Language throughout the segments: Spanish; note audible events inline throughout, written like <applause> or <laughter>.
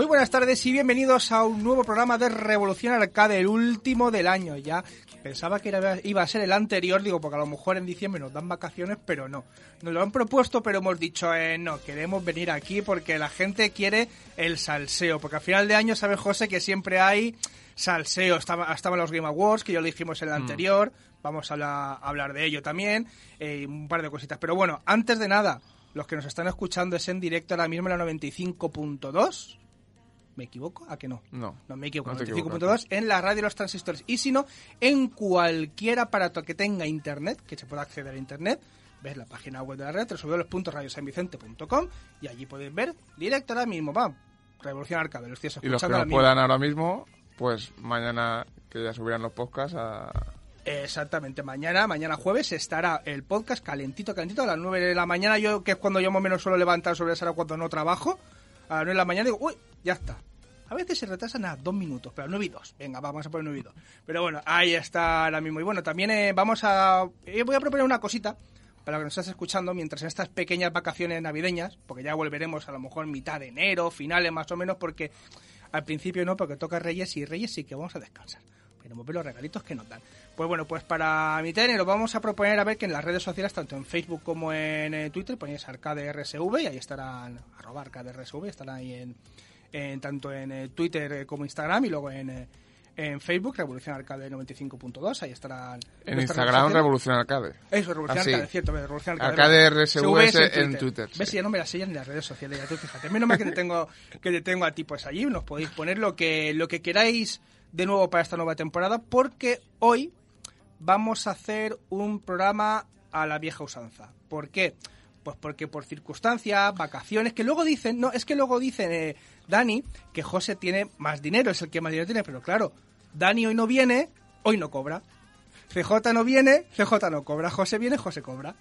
Muy buenas tardes y bienvenidos a un nuevo programa de Revolución Arcade, el último del año ya. Pensaba que era- iba a ser el anterior, digo, porque a lo mejor en diciembre nos dan vacaciones, pero no. Nos lo han propuesto, pero hemos dicho, eh, no, queremos venir aquí porque la gente quiere el salseo. Porque a final de año, ¿sabes, José, que siempre hay salseo? Estaba- Estaban los Game Awards, que ya lo dijimos en el anterior. Vamos a, la- a hablar de ello también. eh, un par de cositas. Pero bueno, antes de nada, los que nos están escuchando es en directo ahora mismo en la 95.2. ¿Me equivoco? ¿A que no? No. No me equivoco. No te 95.2 en la radio de los transistores. Y si no, en cualquier aparato que tenga internet, que se pueda acceder a internet, ves la página web de la red, www.radiosanvicente.com y allí podéis ver directo ahora mismo. Va, Revolución Arcade, lo estoy Y los que escuchando no puedan ahora mismo, pues mañana que ya subirán los podcasts a... Exactamente, mañana, mañana jueves estará el podcast calentito, calentito a las 9 de la mañana, yo que es cuando yo más o menos suelo levantar sobre esa hora cuando no trabajo, a las 9 de la mañana digo, uy, ya está. A veces se retrasan a dos minutos, pero a 9 y 2. Venga, vamos a poner 9 y 2. Pero bueno, ahí está ahora mismo. Y bueno, también eh, vamos a... eh, voy a proponer una cosita para que nos estás escuchando mientras en estas pequeñas vacaciones navideñas, porque ya volveremos a lo mejor mitad de enero, finales más o menos, porque al principio no, porque toca Reyes y Reyes sí que vamos a descansar. Queremos ver los regalitos que nos dan. Pues bueno, pues para de enero vamos a proponer a ver que en las redes sociales, tanto en Facebook como en eh, Twitter, ponéis Arcade RSV y ahí estarán, arroba Arcade RSV, estarán ahí en, en- tanto en eh, Twitter eh, como Instagram y luego en, eh, en Facebook, Revolución Arcade 95.2, ahí estarán. En Instagram. Revolución Arcade. Eso, Revolución Ah, sí. Arcade, cierto, Revolución Arcade. Arcade RSVS en Twitter, ¿Ves? sí. Ya no me las sellan en las redes sociales, ya tú fíjate. Menos mal que te tengo, que te tengo a ti, pues allí nos podéis poner lo que, lo que queráis de nuevo para esta nueva temporada, porque hoy vamos a hacer un programa a la vieja usanza. ¿Por qué? Pues porque por circunstancias, vacaciones, que luego dicen, no, es que luego dicen, eh, Dani, que José tiene más dinero, es el que más dinero tiene, pero claro, Dani hoy no viene, hoy no cobra. CJ no viene, CJ no cobra. José viene, José cobra.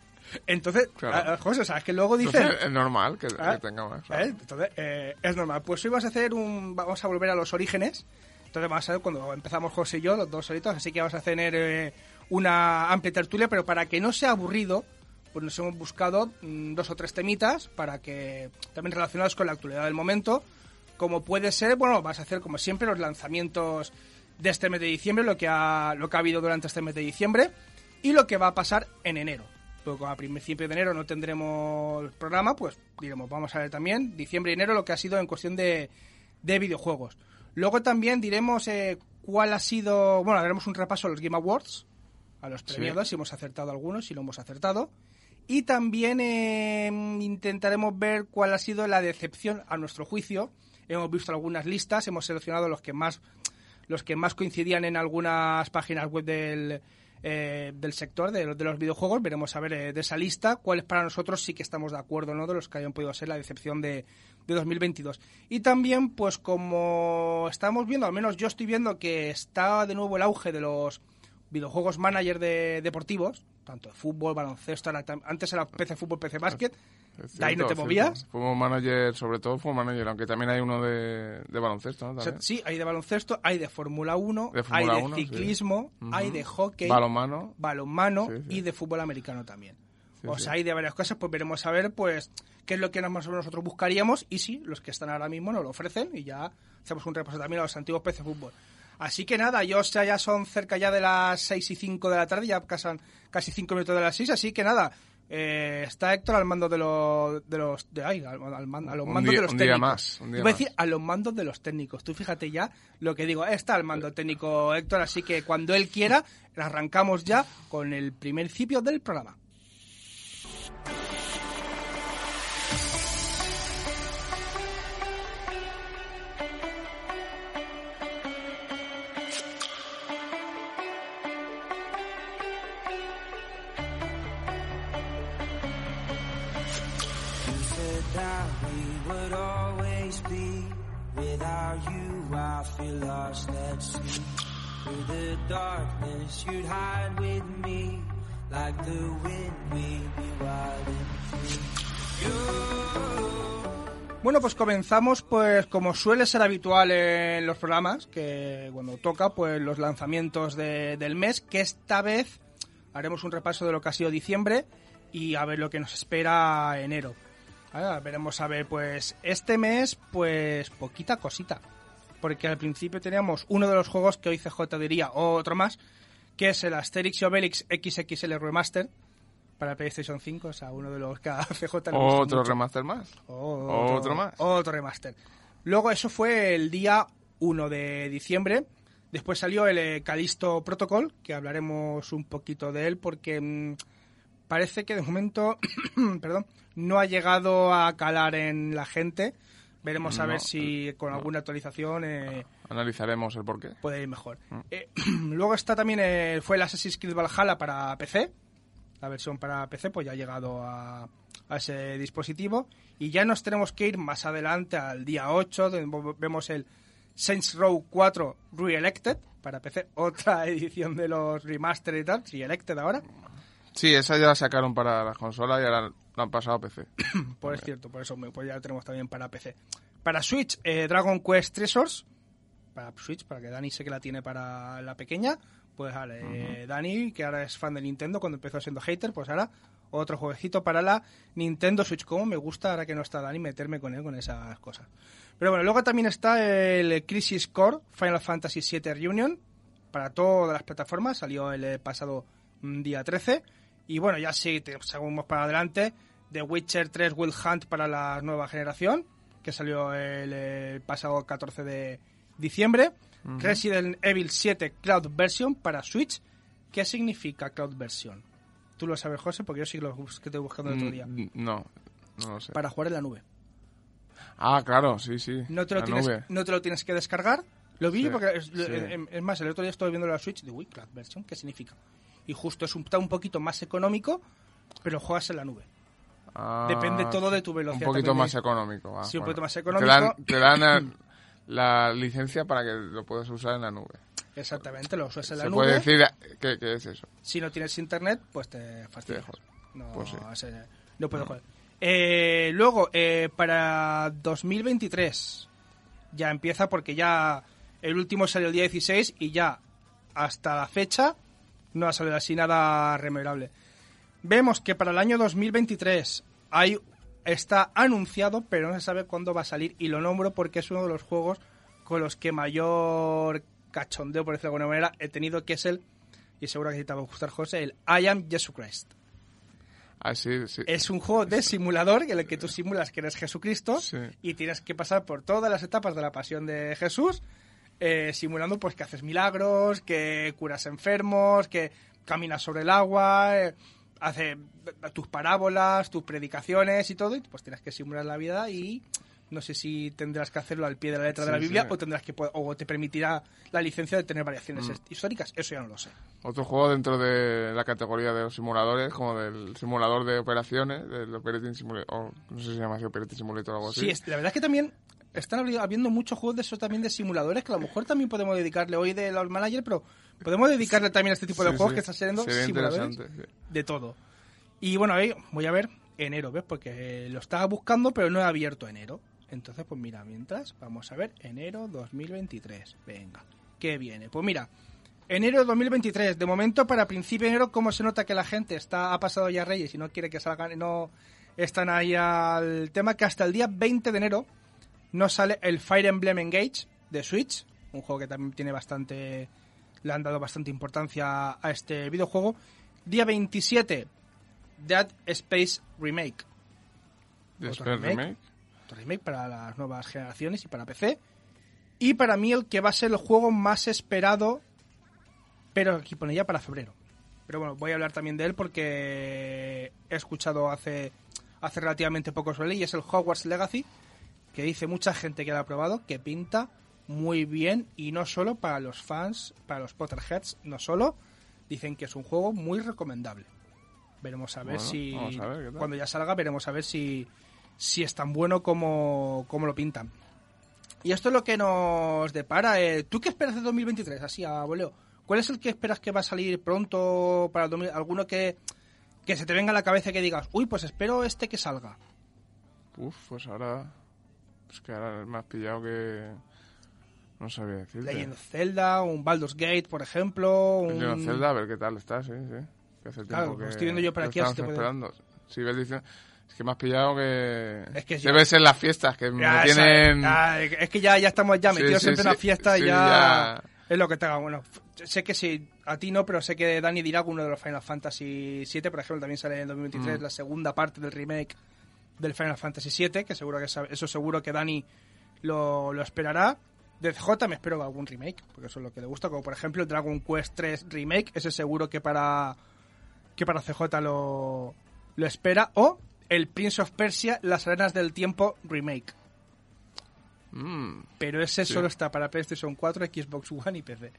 Entonces, Claro. a- a José, ¿sabes que luego dicen? Entonces, es normal que, Ah, que tenga más. ¿eh? Entonces, eh, es normal. Pues hoy vamos a hacer un. Vamos a volver a los orígenes. Entonces, vamos a ver cuando empezamos José y yo, los dos solitos. Así que vamos a tener eh, una amplia tertulia, pero para que no sea aburrido, pues nos hemos buscado mm, dos o tres temitas para que. también relacionados con la actualidad del momento. Como puede ser, bueno, vas a hacer como siempre los lanzamientos de este mes de diciembre, lo que ha, lo que ha habido durante este mes de diciembre y lo que va a pasar en enero. Porque como a principio de enero no tendremos programa, pues diremos, vamos a ver también diciembre y enero lo que ha sido en cuestión de, de videojuegos. Luego también diremos eh, cuál ha sido, bueno, haremos un repaso a los Game Awards, a los Sí. premiados, si hemos acertado algunos, si no hemos acertado. Y también eh, intentaremos ver cuál ha sido la decepción a nuestro juicio. Hemos visto algunas listas, hemos seleccionado los que más los que más coincidían en algunas páginas web del, eh, del sector de, de los videojuegos. Veremos a ver eh, de esa lista cuáles para nosotros sí que estamos de acuerdo, ¿no? De los que hayan podido ser la decepción de, de 2022. Y también, pues como estamos viendo, al menos yo estoy viendo que está de nuevo el auge de los videojuegos manager de deportivos, tanto de fútbol, baloncesto, tam- antes era PC Fútbol, PC Básquet, de ahí no te movías. Fútbol manager, sobre todo fútbol manager, aunque también hay uno de, de baloncesto, ¿no? O sea, También. sí, hay de baloncesto, hay de Fórmula 1, De hay de 1, sí. ciclismo, hay de hockey, Balonmano. balonmano Sí, sí. y de fútbol americano también. O sea, hay de varias cosas, pues veremos a ver pues qué es lo que más o menos nosotros buscaríamos y si los que están ahora mismo nos lo ofrecen y ya hacemos un repaso también a los antiguos PC Fútbol. Así que nada, yo o sea, ya son cerca ya de las 6 y 5 de la tarde, ya pasan casi 5 minutos de las 6, así que nada, Eh, está Héctor al mando de los... De los de, ay, al, al a los mandos día- de los un día técnicos. más, un día Iba a más. decir a los mandos de los técnicos. Tú fíjate ya lo que digo. Está al mando técnico Héctor, así que cuando él quiera, arrancamos ya con el primer principio del programa. We would always be. Without you, I feel lost. Through the darkness, you'd hide with me. Like the wind, be free. Bueno, pues comenzamos, pues como suele ser habitual en los programas, que cuando toca, pues los lanzamientos de- del mes, que esta vez haremos un repaso de lo que ha sido diciembre y a ver lo que nos espera enero. Ah, veremos a ver, pues este mes, pues poquita cosita. Porque al principio teníamos uno de los juegos que hoy CJ diría, o otro más, que es el Asterix y Obelix XXL Remaster para PlayStation 5, o sea, uno de los que a CJ le Otro mucho. remaster más. Otro, Otro más. Otro remaster. Luego, eso fue el día 1 de diciembre. Después salió el Callisto Protocol, que hablaremos un poquito de él porque mm, parece que de momento, <clears throat> perdón, no ha llegado a calar en la gente. Veremos a ver si con alguna actualización eh, Analizaremos el porqué. puede ir mejor. Mm. Eh, <clears throat> luego está también eh, fue el Assassin's Creed Valhalla para PC. La versión para PC pues ya ha llegado a, a ese dispositivo. Y ya nos tenemos que ir más adelante al día 8, donde vemos el Saints Row 4 Re-Elected para PC. <laughs> Otra edición de los remaster y tal, Re-Elected ahora. Sí, esa ya la sacaron para las consolas y ahora la han pasado a PC. <coughs> Pues es cierto, por eso pues ya lo tenemos también para PC. Para Switch, eh, Dragon Quest Treasures. Para Switch, para que Dani sé que la tiene para la pequeña. Pues vale, eh, Dani, que ahora es fan de Nintendo cuando empezó siendo hater, pues ahora otro jueguecito para la Nintendo Switch. Como me gusta ahora que no está Dani meterme con él con esas cosas. Pero bueno, luego también está el Crisis Core Final Fantasy VII Reunion para todas las plataformas. Salió el pasado mm, día 13. Y bueno, ya sí, seguimos para adelante. The Witcher 3 Will Hunt para la nueva generación, que salió el, pasado 14 de diciembre. Resident Evil 7 Cloud Version para Switch. ¿Qué significa Cloud Version? Tú lo sabes, José, porque yo sí lo que te he buscando el otro día. Mm, No, no lo sé. Para jugar en la nube. Ah, claro, sí, sí. No te lo, tienes, no te lo tienes que descargar. Lo vi Sí, porque, es, sí. es- es más, el otro día estuve viendo la Switch y digo, uy, Cloud Version, ¿qué significa? Y justo es un, está un poquito más económico, pero juegas en la nube. Ah, Depende todo de tu velocidad Un poquito más económico. Sí, un bueno. poquito más Te económico. dan, te dan la licencia para que lo puedas usar en la nube. Exactamente, lo usas en la Se nube. puede decir que, que es eso. Si no tienes internet, pues te fastidias. joder. No, Pues sí. ese- no puedo jugar. Eh, luego, eh, para 2023, ya empieza porque ya el último salió el día 16 y ya hasta la fecha no ha salido así nada rememorable. Vemos que para el año 2023 hay está anunciado, pero no se sabe cuándo va a salir y lo nombro porque es uno de los juegos con los que mayor cachondeo, por decirlo de alguna manera, he tenido, que es el, y seguro que te va a gustar, José, el I Am Jesus Christ. Así, sí. Es un juego de simulador en el que tú simulas que eres Jesucristo Sí. y tienes que pasar por todas las etapas de la pasión de Jesús, eh, simulando pues que haces milagros, que curas enfermos, que caminas sobre el agua, eh, hace tus parábolas, tus predicaciones y todo, y pues tienes que simular la vida y no sé si tendrás que hacerlo al pie de la letra de la Biblia sí. o tendrás que o te permitirá la licencia de tener variaciones Mm. históricas, eso ya no lo sé. Otro juego dentro de la categoría de los simuladores, como del simulador de operaciones, del Operating Simulator, o no sé si se llama así Operating Simulator o algo así. Sí, es- la verdad es que también están habiendo muchos juegos de esos también de simuladores que a lo mejor también podemos dedicarle hoy de los managers, pero podemos dedicarle también a este tipo de Sí, juegos sí. que están siendo Sería simuladores de todo. Y bueno, ahí voy a ver enero, ¿ves? Porque lo estaba buscando, pero no he abierto enero. Entonces, pues mira, mientras, vamos a ver enero 2023. Venga, ¿qué viene? Pues mira, enero 2023. De momento, para principio de enero, ¿cómo se nota que la gente está ha pasado ya Reyes y no quiere que salgan, no están ahí al tema? Que hasta el día 20 de enero no sale el Fire Emblem Engage de Switch, un juego que también tiene bastante, le han dado bastante importancia a este videojuego. Día 27 Dead Space Remake. Space remake. Remake. Otro remake para las nuevas generaciones y para PC. Y para mí el que va a ser el juego más esperado, pero aquí pone ya para febrero. Pero bueno, voy a hablar también de él porque he escuchado hace, hace relativamente poco sobre él y es el Hogwarts Legacy, que dice mucha gente que lo ha probado que pinta muy bien y no solo para los fans, para los Potterheads, no solo, dicen que es un juego muy recomendable. Veremos a ver Bueno, si a ver cuando ya salga veremos a ver si, si es tan bueno como, como lo pintan. Y esto es lo que nos depara. eh, ¿Tú qué esperas de 2023? Así, a voleo. ¿Cuál es el que esperas que va a salir pronto para el 2000? ¿Alguno que, que se te venga a la cabeza y que digas, uy, pues espero este que salga? Uf, pues ahora. Es que ahora me has pillado que. No sabía decirte. Legend of Zelda, un Baldur's Gate, por ejemplo. Un... Legend of Zelda, a ver qué tal está, sí, sí. Que hace Claro, tiempo lo que estoy viendo yo por lo aquí, a ver si estamos te puedo- esperando. Si ves diciendo. Es que me has pillado que. Es que yo- Debe ser las fiestas que me Ya, tienen. ya, es que ya, ya estamos ya Sí, metidos sí, en plena sí, fiesta y ya, ya. es lo que te haga. Bueno, sé que sí, a ti no, pero sé que Dani dirá que uno de los Final Fantasy VII, por ejemplo, también sale en 2023 Mm. la segunda parte del remake del Final Fantasy VII, que seguro que eso seguro que Dani lo, lo esperará. De CJ me espero algún remake, porque eso es lo que le gusta, como por ejemplo el Dragon Quest 3 Remake, ese seguro que para que para CJ lo, lo espera, o el Prince of Persia, Las Arenas del Tiempo Remake. Mm, Pero ese Sí. solo está para PlayStation 4, Xbox One y PC.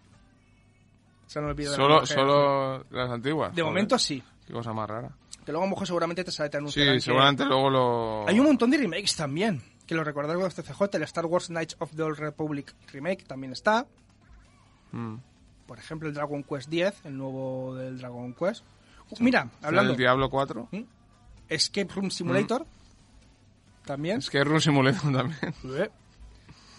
Se de la solo, nueva solo las antiguas. De joder, momento sí. Qué cosa más rara. Que luego a lo mejor seguramente te sale te anunciarán Sí, que- seguramente luego lo. Hay un montón de remakes también. Que lo recordáis con este CJ, el Star Wars Knights of the Old Republic remake también está. Mm. Por ejemplo, el Dragon Quest X, el nuevo del Dragon Quest. Mira, hablando, El Diablo 4. Escape Room Simulator. También. Es que es Run Simulator <laughs> también. Eh.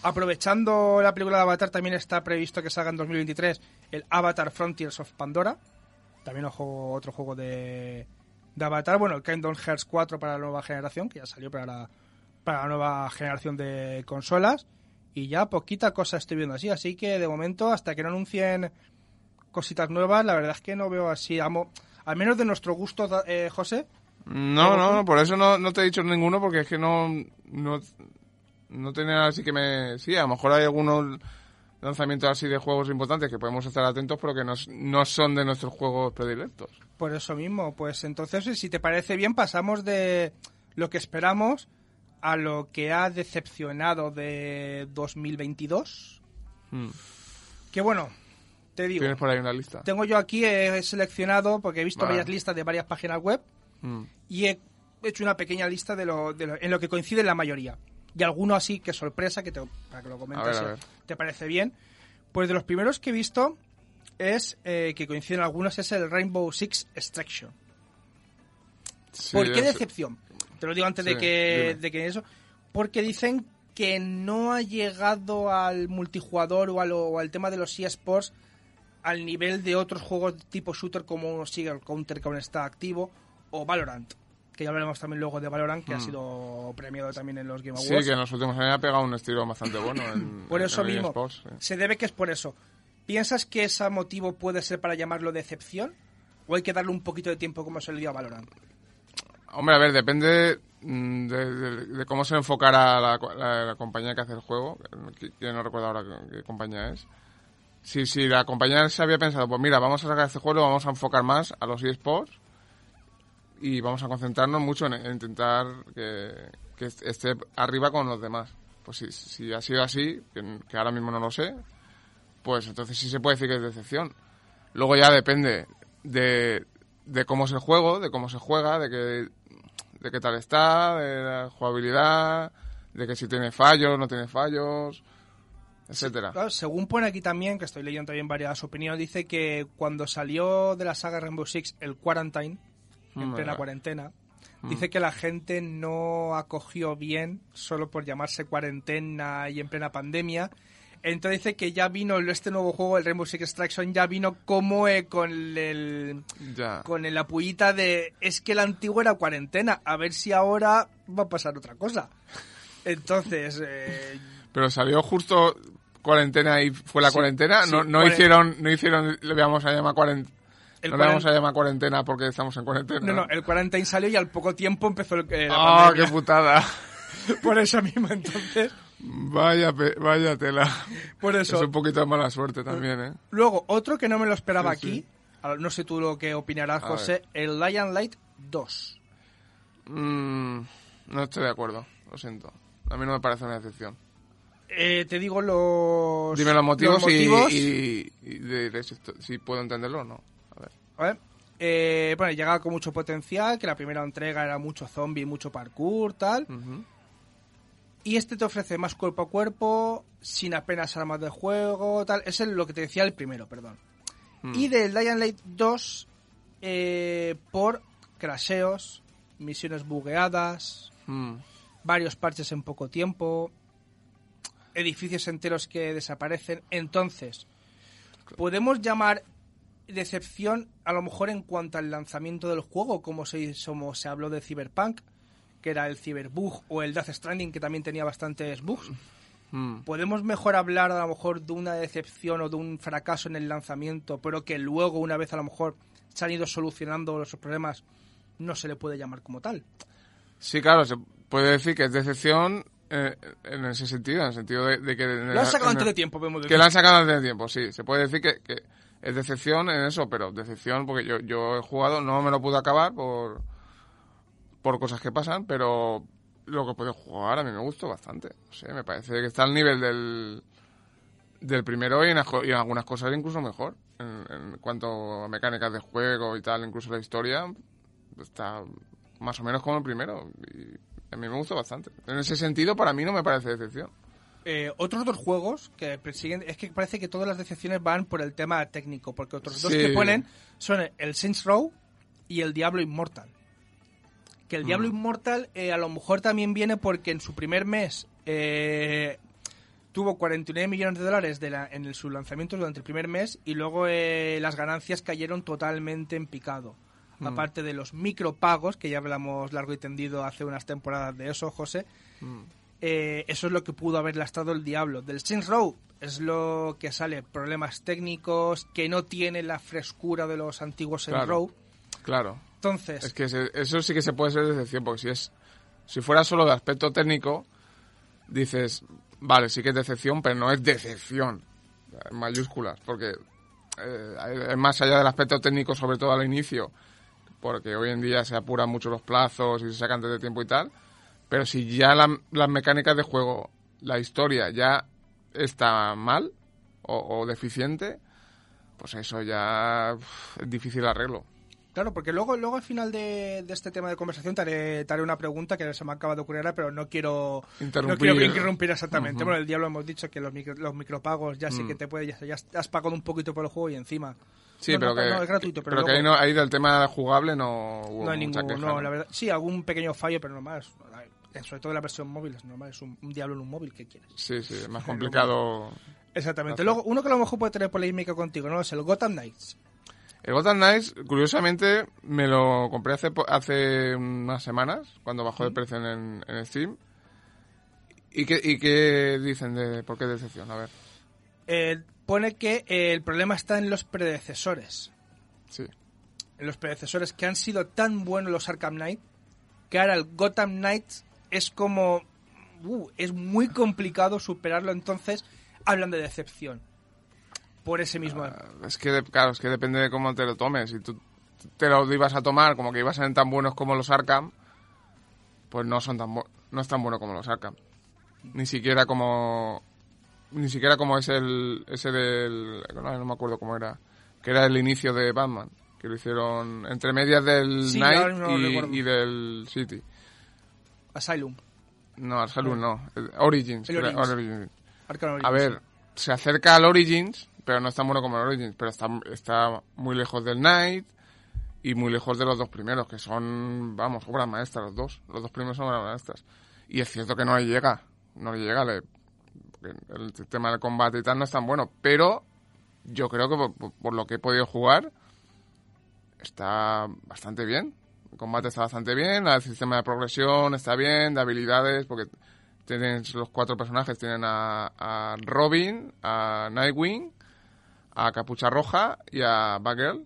Aprovechando la película de Avatar, también está previsto que salga en 2023 el Avatar Frontiers of Pandora. También otro juego de, de Avatar. Bueno, el Kingdom Hearts 4 para la nueva generación, que ya salió para la, para la nueva generación de consolas. Y ya poquita cosa estoy viendo así. Así que de momento, hasta que no anuncien cositas nuevas, la verdad es que no veo así. Amo, al menos de nuestro gusto, eh, José. No, no, no, por eso no, no te he dicho ninguno, porque es que no, no, no tenía así que me... Sí, a lo mejor hay algunos lanzamientos así de juegos importantes que podemos estar atentos, pero que no, no son de nuestros juegos predilectos. Por eso mismo, pues entonces, si te parece bien, pasamos de lo que esperamos a lo que ha decepcionado de 2022. Mm. Que bueno, te digo, Tienes por ahí una lista. tengo yo aquí, he seleccionado, porque he visto Vale. varias listas de varias páginas web, Mm. y he hecho una pequeña lista de lo, de lo- en lo que coincide la mayoría. Y alguno así, que sorpresa, que te, para que lo comentes, A ver, a si ver. te parece bien. Pues de los primeros que he visto es, eh, que coinciden algunos, es el Rainbow Six Extraction. Sí, ¿Por qué es- decepción? Te lo digo antes de Sí, que, dime. de que eso. Porque dicen que no ha llegado al multijugador o, a lo- o al tema de los eSports al nivel de otros juegos tipo shooter como Sigel Counter que aún está activo o Valorant. Que ya hablaremos también luego de Valorant, que ha Hmm. sido premiado también en los Game Sí, Awards. que en los últimos años ha pegado un estilo bastante bueno. En, Por eso en mismo, sí. se debe que es por eso. ¿Piensas que ese motivo puede ser para llamarlo decepción? ¿O hay que darle un poquito de tiempo como se le dio a Valorant? Hombre, a ver, depende mm, de, de- cómo se enfocará la, compañía que hace el juego. que no recuerdo ahora qué, compañía es. Si, si la compañía se había pensado, pues mira, vamos a sacar este juego, vamos a enfocar más a los eSports y vamos a concentrarnos mucho en, en intentar que, que est- esté arriba con los demás. Pues si, si ha sido así, que ahora mismo no lo sé, pues entonces sí se puede decir que es decepción. Luego ya depende de, de cómo es el juego, de cómo se juega, de qué, de qué tal está, de la jugabilidad, de que si tiene fallos, no tiene fallos, etcétera. Claro, según pone aquí también, que estoy leyendo también varias opiniones, dice que cuando salió de la saga Rainbow Six el Quarantine, en Mm, plena cuarentena, dice que la gente no acogió bien solo por llamarse cuarentena y en plena pandemia. Entonces dice que ya vino este nuevo juego, el Rainbow Six Extraction, ya vino como eh, con el Ya. con el apullita de es que el antiguo era cuarentena, a ver si ahora va a pasar otra cosa. Entonces, eh, Pero salió justo cuarentena y fue la Sí, cuarentena. sí, no, hicieron, no hicieron, le vamos a llamar cuarentena. el no le vamos a llamar cuarentena porque estamos en cuarentena. No, no, el Quarantine salió y al poco tiempo empezó el, eh, la ¡Ah, qué putada! <laughs> Por eso mismo, entonces. Vaya, vaya tela. Por eso. Es un poquito de mala suerte también, ¿eh? Luego, otro que no me lo esperaba Sí, aquí, no sé tú lo que opinarás, A José, el Lion Light 2. Mm, no estoy de acuerdo, lo siento. A mí no me parece una excepción. Eh, te digo los. Dime los motivos, y- motivos. y, y de- de si, puedo entenderlo o no. A ver. Eh, bueno, llegaba con mucho potencial, que la primera entrega era mucho zombie, mucho parkour, tal. Ujú. Y este te ofrece más cuerpo a cuerpo, sin apenas armas de juego, tal. Es lo que te decía el primero, perdón. Mm. Y del Dying Light 2, eh, por crasheos, misiones bugueadas, Mm. varios parches en poco tiempo, edificios enteros que desaparecen. Entonces, podemos llamar decepción a lo mejor en cuanto al lanzamiento del juego, como se, como se habló de Cyberpunk, que era el Cyberbug, o el Death Stranding, que también tenía bastantes bugs. Mm. Podemos mejor hablar a lo mejor de una decepción o de un fracaso en el lanzamiento, pero que luego, una vez a lo mejor se han ido solucionando los problemas, no se le puede llamar como tal. Sí, claro, se puede decir que es decepción eh, en ese sentido, en el sentido de, de que... Lo han sacado antes de tiempo, podemos Que decir. lo han sacado antes de tiempo, sí. Se puede decir que, que es decepción en eso, pero decepción porque yo, yo he jugado, no me lo pude acabar por, por cosas que pasan, pero lo que puedo jugar a mí me gustó bastante. No sé, me parece que está al nivel del, del primero y en, y en algunas cosas incluso mejor. En, en cuanto a mecánicas de juego y tal, incluso la historia, está más o menos como el primero. Y a mí me gustó bastante. En ese sentido, para mí no me parece decepción. Eh, otros dos juegos que persiguen, es que parece que todas las decepciones van por el tema técnico, porque otros dos que ponen son el Saints Row y el Diablo Immortal. Que el Diablo Immortal eh, a lo mejor también viene porque en su primer mes eh, tuvo 49 millones de dólares de la- en el, su lanzamiento durante el primer mes y luego eh, las ganancias cayeron totalmente en picado. Aparte de los micropagos, que ya hablamos largo y tendido hace unas temporadas de eso, José, eh, eso es lo que pudo haber lastrado el diablo. Del Saints Row es lo que sale, problemas técnicos, que no tiene la frescura de los antiguos Saints Claro. Row. Claro. Entonces, Es que eso sí que se puede ser decepción, porque si es si fuera solo de aspecto técnico, dices, vale, sí que es decepción, pero no es decepción, en mayúsculas, porque eh, más allá del aspecto técnico, sobre todo al inicio, porque hoy en día se apuran mucho los plazos y se sacan antes de tiempo y tal, pero si ya la- las mecánicas de juego, la historia ya está mal o, deficiente, pues eso ya es difícil arreglo. Claro, porque luego, luego al final de, de este tema de conversación te haré, te haré una pregunta que se me acaba de ocurrir ahora, pero no quiero Interrumpir. No quiero interrumpir exactamente. Bueno, el diablo hemos dicho que los, micro- los micropagos ya sí Mm. que te puede, ya, ya has pagado un poquito por el juego y encima. Sí, No, pero, no, que, no, es gratuito, pero que luego- ahí, no, ahí del tema jugable no hubo no hay mucha ningún, queja, no, ¿no? la verdad, sí, algún pequeño fallo, pero es- eh, sobre todo en la versión móvil es normal, es un, un diablo en un móvil, ¿qué quieres? Sí, sí, es más <laughs> complicado. Exactamente. Luego, uno que a lo mejor puede tener polémica contigo, ¿no? Es el Gotham Knights. El Gotham Knights, curiosamente, me lo compré hace, hace unas semanas, cuando bajó de precio en, en Steam. ¿Y qué, ¿Y qué dicen de por qué decepción? A ver, Eh, pone que el problema está en los predecesores. sí. En los predecesores que han sido tan buenos los Arkham Knight, que ahora el Gotham Knights es como... uh, es muy complicado superarlo, entonces hablan de decepción. Por ese mismo... Ah, Es que, claro, es que depende de cómo te lo tomes. Si tú te lo ibas a tomar como que ibas a ser tan buenos como los Arkham, pues no son tan no es tan bueno como los Arkham. Ni siquiera como ni siquiera como es el ese del no, no me acuerdo cómo era, que era el inicio de Batman, que lo hicieron entre medias del Sí, Night no y, del City. Asylum. No, al Salud no, Origins. A ver, se acerca al Origins, pero no es tan bueno como el Origins, pero está, está muy lejos del Night y muy lejos de los dos primeros, que son, vamos, obras maestras los dos. Los dos primeros son obras maestras. Y es cierto que no le llega, no le llega, le- el sistema del combate y tal no es tan bueno, pero yo creo que por- por lo que he podido jugar está bastante bien. El combate está bastante bien, el sistema de progresión está bien, de habilidades, porque tienes los cuatro personajes, tienen a, a Robin, a Nightwing, a Capucha Roja y a Batgirl.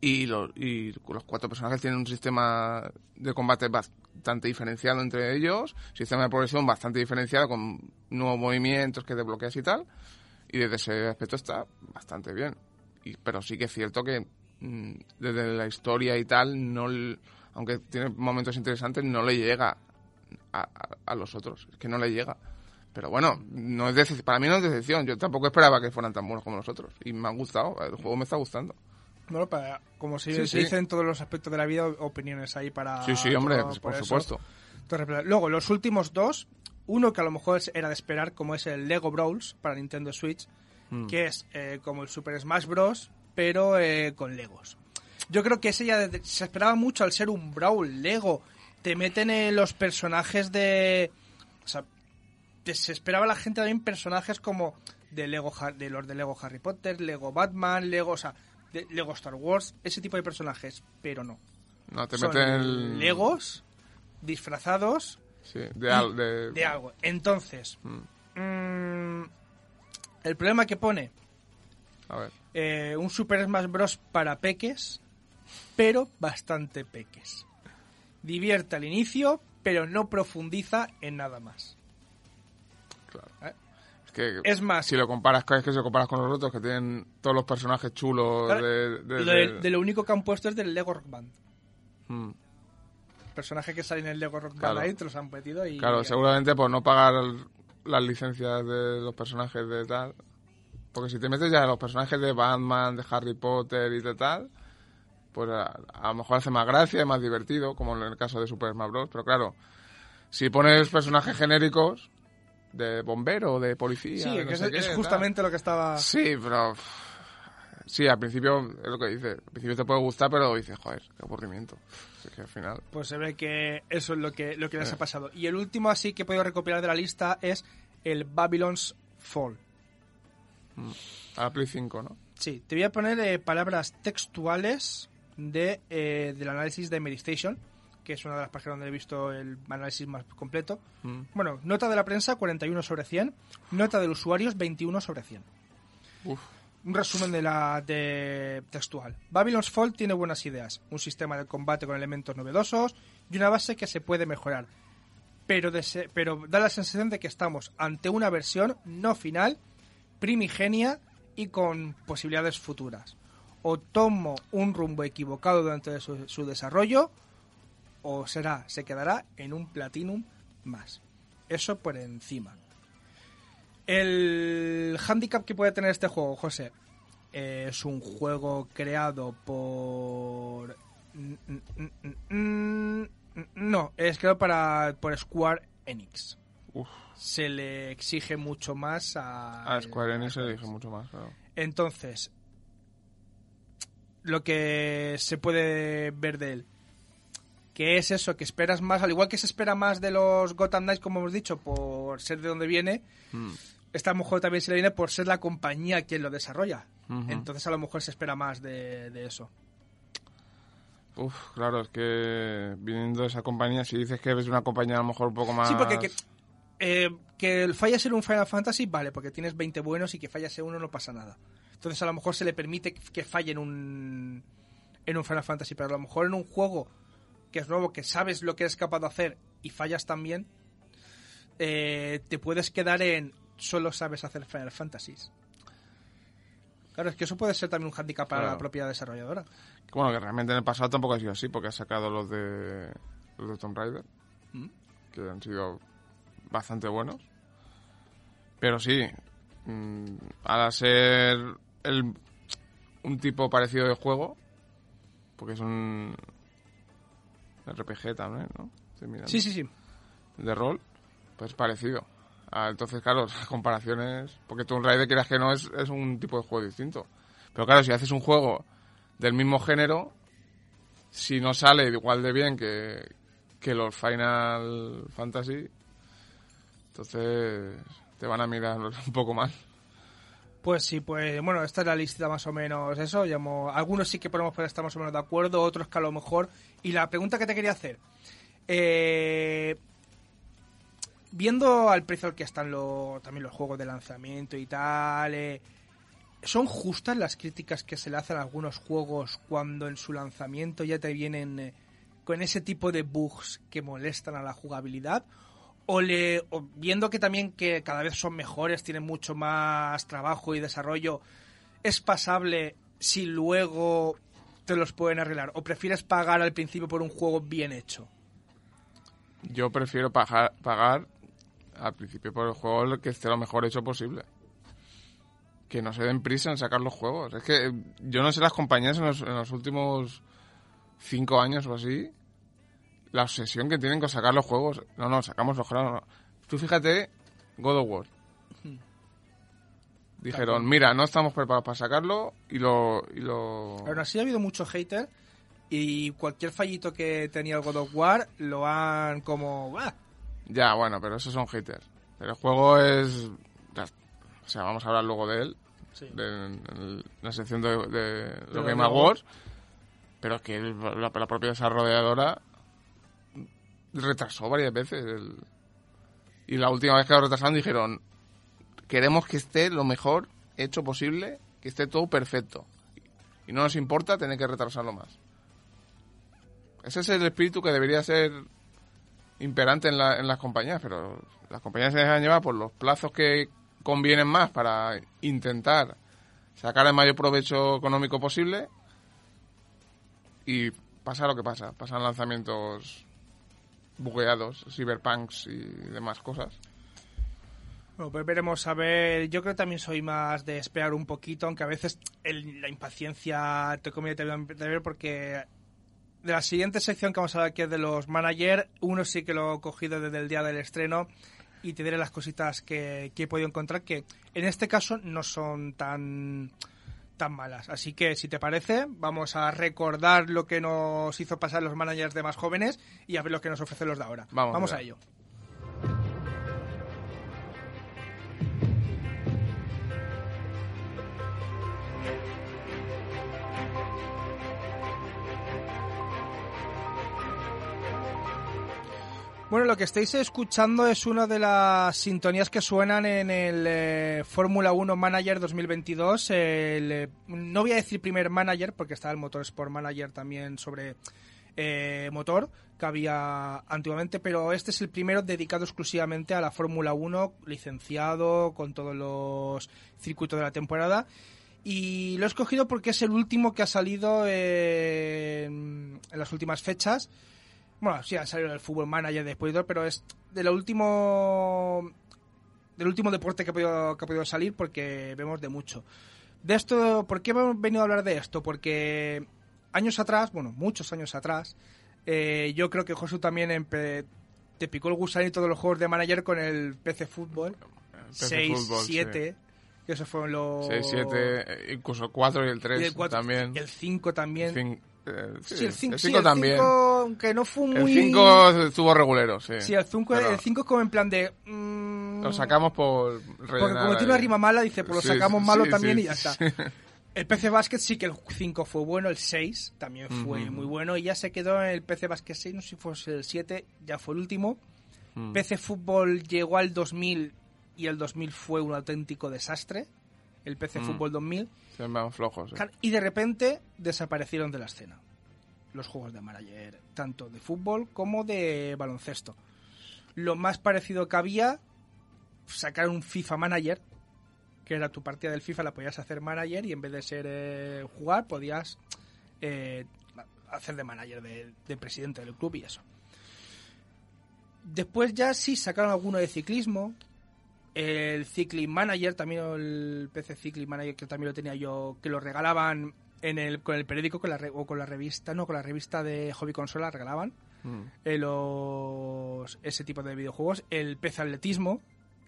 Y, lo- y los cuatro personajes tienen un sistema de combate bastante diferenciado entre ellos, sistema de progresión bastante diferenciado con nuevos movimientos que desbloqueas y tal. Y desde ese aspecto está bastante bien. Pero sí que es cierto que mm, desde la historia y tal, no aunque tiene momentos interesantes, no le llega a, a- a los otros. Es que no le llega. Pero bueno, no es para mí no es decepción. Yo tampoco esperaba que fueran tan buenos como los otros. Y me han gustado. El juego me está gustando. Bueno, para, como Sí, se sí. dice en todos los aspectos de la vida, opiniones ahí para... Sí, sí, hombre, todo- por supuesto. Entonces, luego, los últimos dos, uno que a lo mejor era de esperar, como es el Lego Brawls para Nintendo Switch, Mm. que es eh, como el Super Smash Bros., pero eh, con Legos. Yo creo que ese ya se esperaba mucho al ser un Brawl Lego. Te meten en los personajes de... O sea, se esperaba la gente también personajes como de Lego de los de Lego Harry Potter, Lego Batman, Lego, o sea, de Lego Star Wars, ese tipo de personajes, pero no. No, te Son meten el... Legos disfrazados Sí, de, al- de, de algo. Entonces, Mm. mm, el problema que pone A ver. eh, un Super Smash Bros. para peques, pero bastante peques. Divierte al inicio, pero no profundiza en nada más. Claro. ¿Eh? Es que Es más- si lo comparas, es que si lo comparas con los otros que tienen todos los personajes chulos Claro, de, de- Lo de, de- de lo único que han puesto es del Lego Rock Band. Mm. Personaje que sale en el Lego Rock Band Claro. ahí, te los han metido y... Claro, seguramente por no pagar las licencias de los personajes de tal. Porque si te metes ya en los personajes de Batman, de Harry Potter y de tal, pues a, a lo mejor hace más gracia, es más divertido, como en el caso de Super Smash Bros. Pero claro, si pones personajes genéricos de bombero, de policía, Sí, de no que es, sé qué, es tal. justamente lo que estaba... Sí, pero... Sí, al principio es lo que dice. Al principio te puede gustar, pero dices, joder, qué aburrimiento. Es que al final... Pues se ve que eso es lo que, lo que les Eh. ha pasado. Y el último así que he podido recopilar de la lista es el Babylon's Fall. A Play 5, ¿no? Sí, te voy a poner eh, palabras textuales de, eh, del análisis de Medistation, que es una de las páginas donde he visto el análisis más completo. Mm. Bueno, nota de la prensa 41 sobre 100, nota de los usuarios 21 sobre 100. Uf. Un resumen de la de textual. Babylon's Fall tiene buenas ideas, un sistema de combate con elementos novedosos y una base que se puede mejorar. Pero, dese- pero da la sensación de que estamos ante una versión no final, primigenia y con posibilidades futuras. O tomo un rumbo equivocado durante su, su desarrollo, o será, se quedará en un Platinum más. Eso por encima. El handicap que puede tener este juego, José, eh, es un juego creado por... No, es creado para, por Square Enix. Uf. Se le exige mucho más a... A Square Enix se le dije mucho más, claro. Entonces, lo que se puede ver de él, que es eso, que esperas más, al igual que se espera más de los Gotham Knights, como hemos dicho, por ser de donde viene, Mm. esta mejor también se le viene por ser la compañía quien lo desarrolla. Entonces a lo mejor se espera más de, de eso. Uf, claro, es que viniendo de esa compañía, si dices que es una compañía a lo mejor un poco más... Sí, porque que, eh, que el falla ser un Final Fantasy, vale, porque tienes 20 buenos y que fallase uno no pasa nada. Entonces a lo mejor se le permite que falle en un, en un Final Fantasy, pero a lo mejor en un juego que es nuevo, que sabes lo que eres capaz de hacer y fallas también, eh, te puedes quedar en solo sabes hacer Final Fantasies. Claro, es que eso puede ser también un handicap para Claro. la propia desarrolladora. Bueno, que realmente en el pasado tampoco ha sido así, porque ha sacado los de, los de Tomb Raider, Mm. que han sido bastante buenos. Pero sí, mm, al ser el, un tipo parecido de juego, porque es un RPG también, ¿no? Sí, sí, sí. de rol, pues parecido. Ah, entonces, claro, <laughs> las comparaciones. Porque Tomb Raider, quieras que no, es, es un tipo de juego distinto. Pero claro, si haces un juego del mismo género, si no sale igual de bien que, que los Final Fantasy, entonces te van a mirar <laughs> un poco mal. Pues sí, pues bueno, esta es la lista más o menos eso. algunos sí que podemos estar más o menos de acuerdo, otros que a lo mejor. Y la pregunta que te quería hacer. eh, viendo al precio al que están los, también los juegos de lanzamiento y tal, eh, ¿Son justas las críticas que se le hacen a algunos juegos cuando en su lanzamiento ya te vienen eh, con ese tipo de bugs que molestan a la jugabilidad? O, le, o viendo que también que cada vez son mejores, tienen mucho más trabajo y desarrollo, ¿es pasable si luego te los pueden arreglar? ¿O prefieres pagar al principio por un juego bien hecho? Yo prefiero pagar, al principio por el juego que esté lo mejor hecho posible. Que no se den prisa en sacar los juegos. Es que eh, yo no sé las compañías en los últimos cinco años o así, la obsesión que tienen con sacar los juegos. No, no, sacamos los juegos. no. Tú fíjate, God of War. Dijeron, mira, no estamos preparados para sacarlo y lo... Y lo... Aún así ha habido mucho hater y cualquier fallito que tenía el God of War lo han como... "Bah". Ya, bueno, pero esos son haters. Pero el juego es... O sea, vamos a hablar luego de él. de- en la sección de, de los los Game Awards. Pero es que la, la propia desarrolladora retrasó varias veces. el- y la última vez que lo retrasaron dijeron, queremos que esté lo mejor hecho posible, que esté todo perfecto. Y no nos importa tener que retrasarlo más. Ese es el espíritu que debería ser imperante en, la- en las compañías, pero las compañías se dejan llevar por los plazos que convienen más para intentar sacar el mayor provecho económico posible y pasa lo que pasa, pasan lanzamientos bugueados, cyberpunks y demás cosas. Bueno, pues veremos a ver. Yo creo que también soy más de esperar un poquito, aunque a veces el- la impaciencia te come de ver porque de la siguiente sección que vamos a hablar aquí es de los managers, uno sí que lo he cogido desde el día del estreno y te diré las cositas que, que he podido encontrar que en este caso no son tan tan malas. Así que si te parece, vamos a recordar lo que nos hizo pasar los managers de más jóvenes y a ver lo que nos ofrecen los de ahora. Vamos vamos a ello. Bueno, lo que estáis escuchando es una de las sintonías que suenan en el eh, Fórmula 1 Manager 2022. El, eh, no voy a decir primer manager, porque está el Motor Sport Manager también sobre eh, motor, que había antiguamente, pero este es el primero dedicado exclusivamente a la Fórmula 1, licenciado, con todos los circuitos de la temporada. Y lo he escogido porque es el último que ha salido en las últimas fechas. Bueno, sí, ha salido el Fútbol Manager después pero es de lo último del último deporte que ha podido, que ha podido salir porque vemos de mucho. De esto, ¿por qué hemos venido a hablar de esto? Porque años atrás, bueno, muchos años atrás, eh, yo creo que Josu también te picó el gusanito de los juegos de manager con el PC Fútbol. PC 6, Fútbol, sí. 7, que esos fueron los... 6, 7, eh, incluso 4 y el 3 y el cuatro- también. y el 5 también. Eh, sí, Sí, el 5 el 5 también. aunque no fue El muy... 5 estuvo regulero, sí. Sí, el 5 Pero el cinco es como en plan de... mm, Lo sacamos por Porque rellenar como tiene una rima mala, dice, pues lo Sí, sacamos sí, malo sí, también sí, y ya sí. está. El PC Basket sí que el 5 fue bueno, el 6 también fue Ujú. muy bueno y ya se quedó en el PC Basket 6, no sé si fue el 7, ya fue el último. Mm. PC Fútbol llegó al 2000 y el 2000 fue un auténtico desastre. El PC Mm. Fútbol 2000. Se van flojos. Y de repente desaparecieron de la escena los juegos de manager, tanto de fútbol como de baloncesto. Lo más parecido que había, sacar un FIFA Manager, que era tu partida del FIFA, la podías hacer manager y en vez de ser eh, jugar, podías eh, hacer de manager, de, de presidente del club y eso. Después ya sí sacaron alguno de ciclismo, el Cycling Manager, también el PC Cycling Manager, que también lo tenía yo, que lo regalaban en el, con el periódico con la re- o con la revista, no, con la revista de Hobby Consola regalaban Mm. eh, los, ese tipo de videojuegos. El PC Atletismo,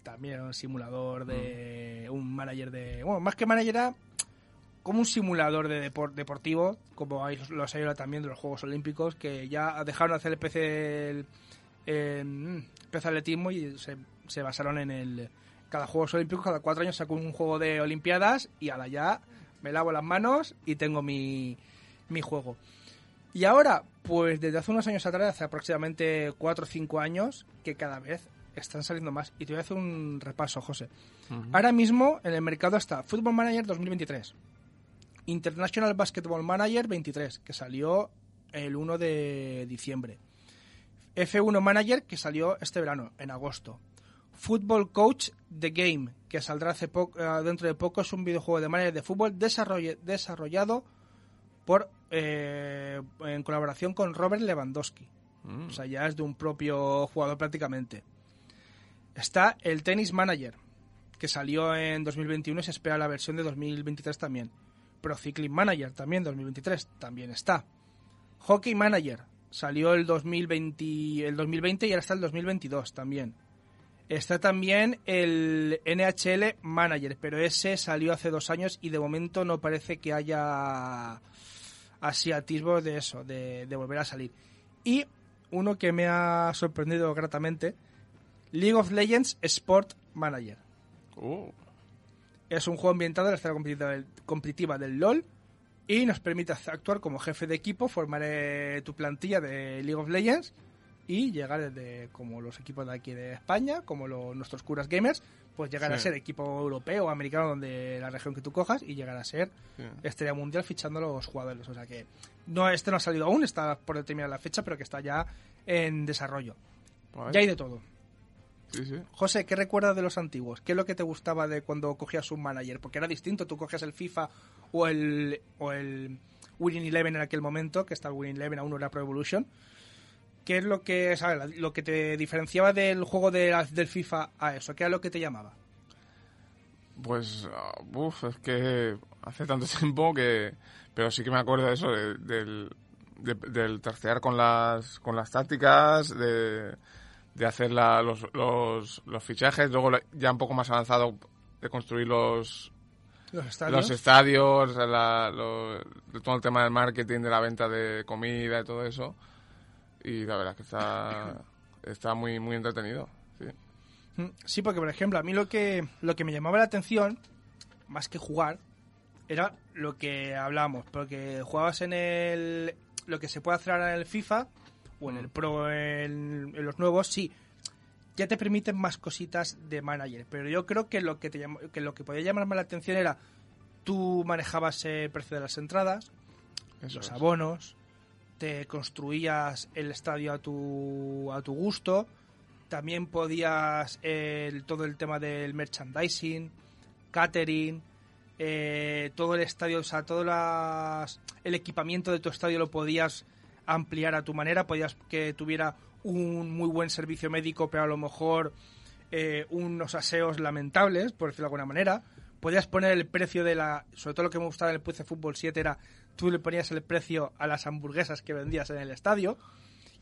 también era un simulador de un manager de... Bueno, más que manager era como un simulador de depor- deportivo, como hay, los hay ahora también de los Juegos Olímpicos, que ya dejaron de hacer el PC, el, el PC Atletismo y se, se basaron en el... Cada Juegos Olímpicos, cada cuatro años sacó un juego de Olimpiadas y a la ya me lavo las manos y tengo mi, mi juego. Y ahora, pues desde hace unos años atrás, hace aproximadamente 4 o 5 años, que cada vez están saliendo más. Y te voy a hacer un repaso, José. Ahora mismo en el mercado está Football Manager 2023, International Basketball Manager 23, que salió el 1 de diciembre. F1 Manager, que salió este verano, en agosto. Football Coach The Game, que saldrá hace poco, eh, dentro de poco, es un videojuego de manager de fútbol desarrollado por eh, en colaboración con Robert Lewandowski. O sea, ya es de un propio jugador prácticamente. Está el Tennis Manager, que salió en 2021 y se espera la versión de 2023 también. Pro Cycling Manager también 2023 también está. Hockey Manager salió el 2020, el 2020 y ahora está el 2022 también. Está también el NHL Manager, pero ese salió hace dos años y de momento no parece que haya así atisbos de eso, de, de volver a salir. Y uno que me ha sorprendido gratamente, League of Legends Sport Manager. Uh, Es un juego ambientado en la escena competitiva del, LOL y nos permite actuar como jefe de equipo, formar tu plantilla de League of Legends y llegar desde como los equipos de aquí de España, como lo- nuestros curas gamers, pues llegar a ser equipo europeo o americano donde la región que tú cojas y llegar a ser sí. estrella mundial fichando a los jugadores. O sea que no este no ha salido aún, está por determinar la fecha, pero que está ya en desarrollo. Guay. Ya hay de todo. Sí, sí. José, ¿qué recuerdas de los antiguos? ¿Qué es lo que te gustaba de cuando cogías un manager? Porque era distinto, tú cogías el FIFA o el, o el Winning Eleven en aquel momento, que está el Winning Eleven, aún no era Pro Evolution. ¿Qué es lo que, sabes, lo que te diferenciaba del juego de la- del FIFA a eso? ¿Qué era lo que te llamaba? Pues, uf, es que hace tanto <laughs> tiempo que... Pero sí que me acuerdo de eso, de- del, de- del tercear con las, con las tácticas, de, de hacer la- los, los, los fichajes, luego ya un poco más avanzado de construir los, Los estadios. los estadios, la- todo el tema del marketing, de la venta de comida y todo eso. Y la verdad es que está, está muy, muy entretenido. Sí. Mm, Sí, porque por ejemplo, a mí lo que, lo que me llamaba la atención, más que jugar, era lo que hablamos, porque jugabas en el lo que se puede hacer ahora en el FIFA o en el Pro en, en los nuevos, sí, ya te permiten más cositas de manager, pero yo creo que lo que te llamó- que lo que podía llamarme la atención era tú manejabas el precio de las entradas, Eso los es. abonos, te construías el estadio a tu, a tu gusto, también podías todo el tema del merchandising, catering, eh, todo el estadio, o sea, todo las, el equipamiento de tu estadio lo podías ampliar a tu manera, podías que tuviera un muy buen servicio médico, pero a lo mejor eh, unos aseos lamentables, por decirlo de alguna manera. Podías poner el precio de la... Sobre todo lo que me gustaba del PC Fútbol 7 era tú le ponías el precio a las hamburguesas que vendías en el estadio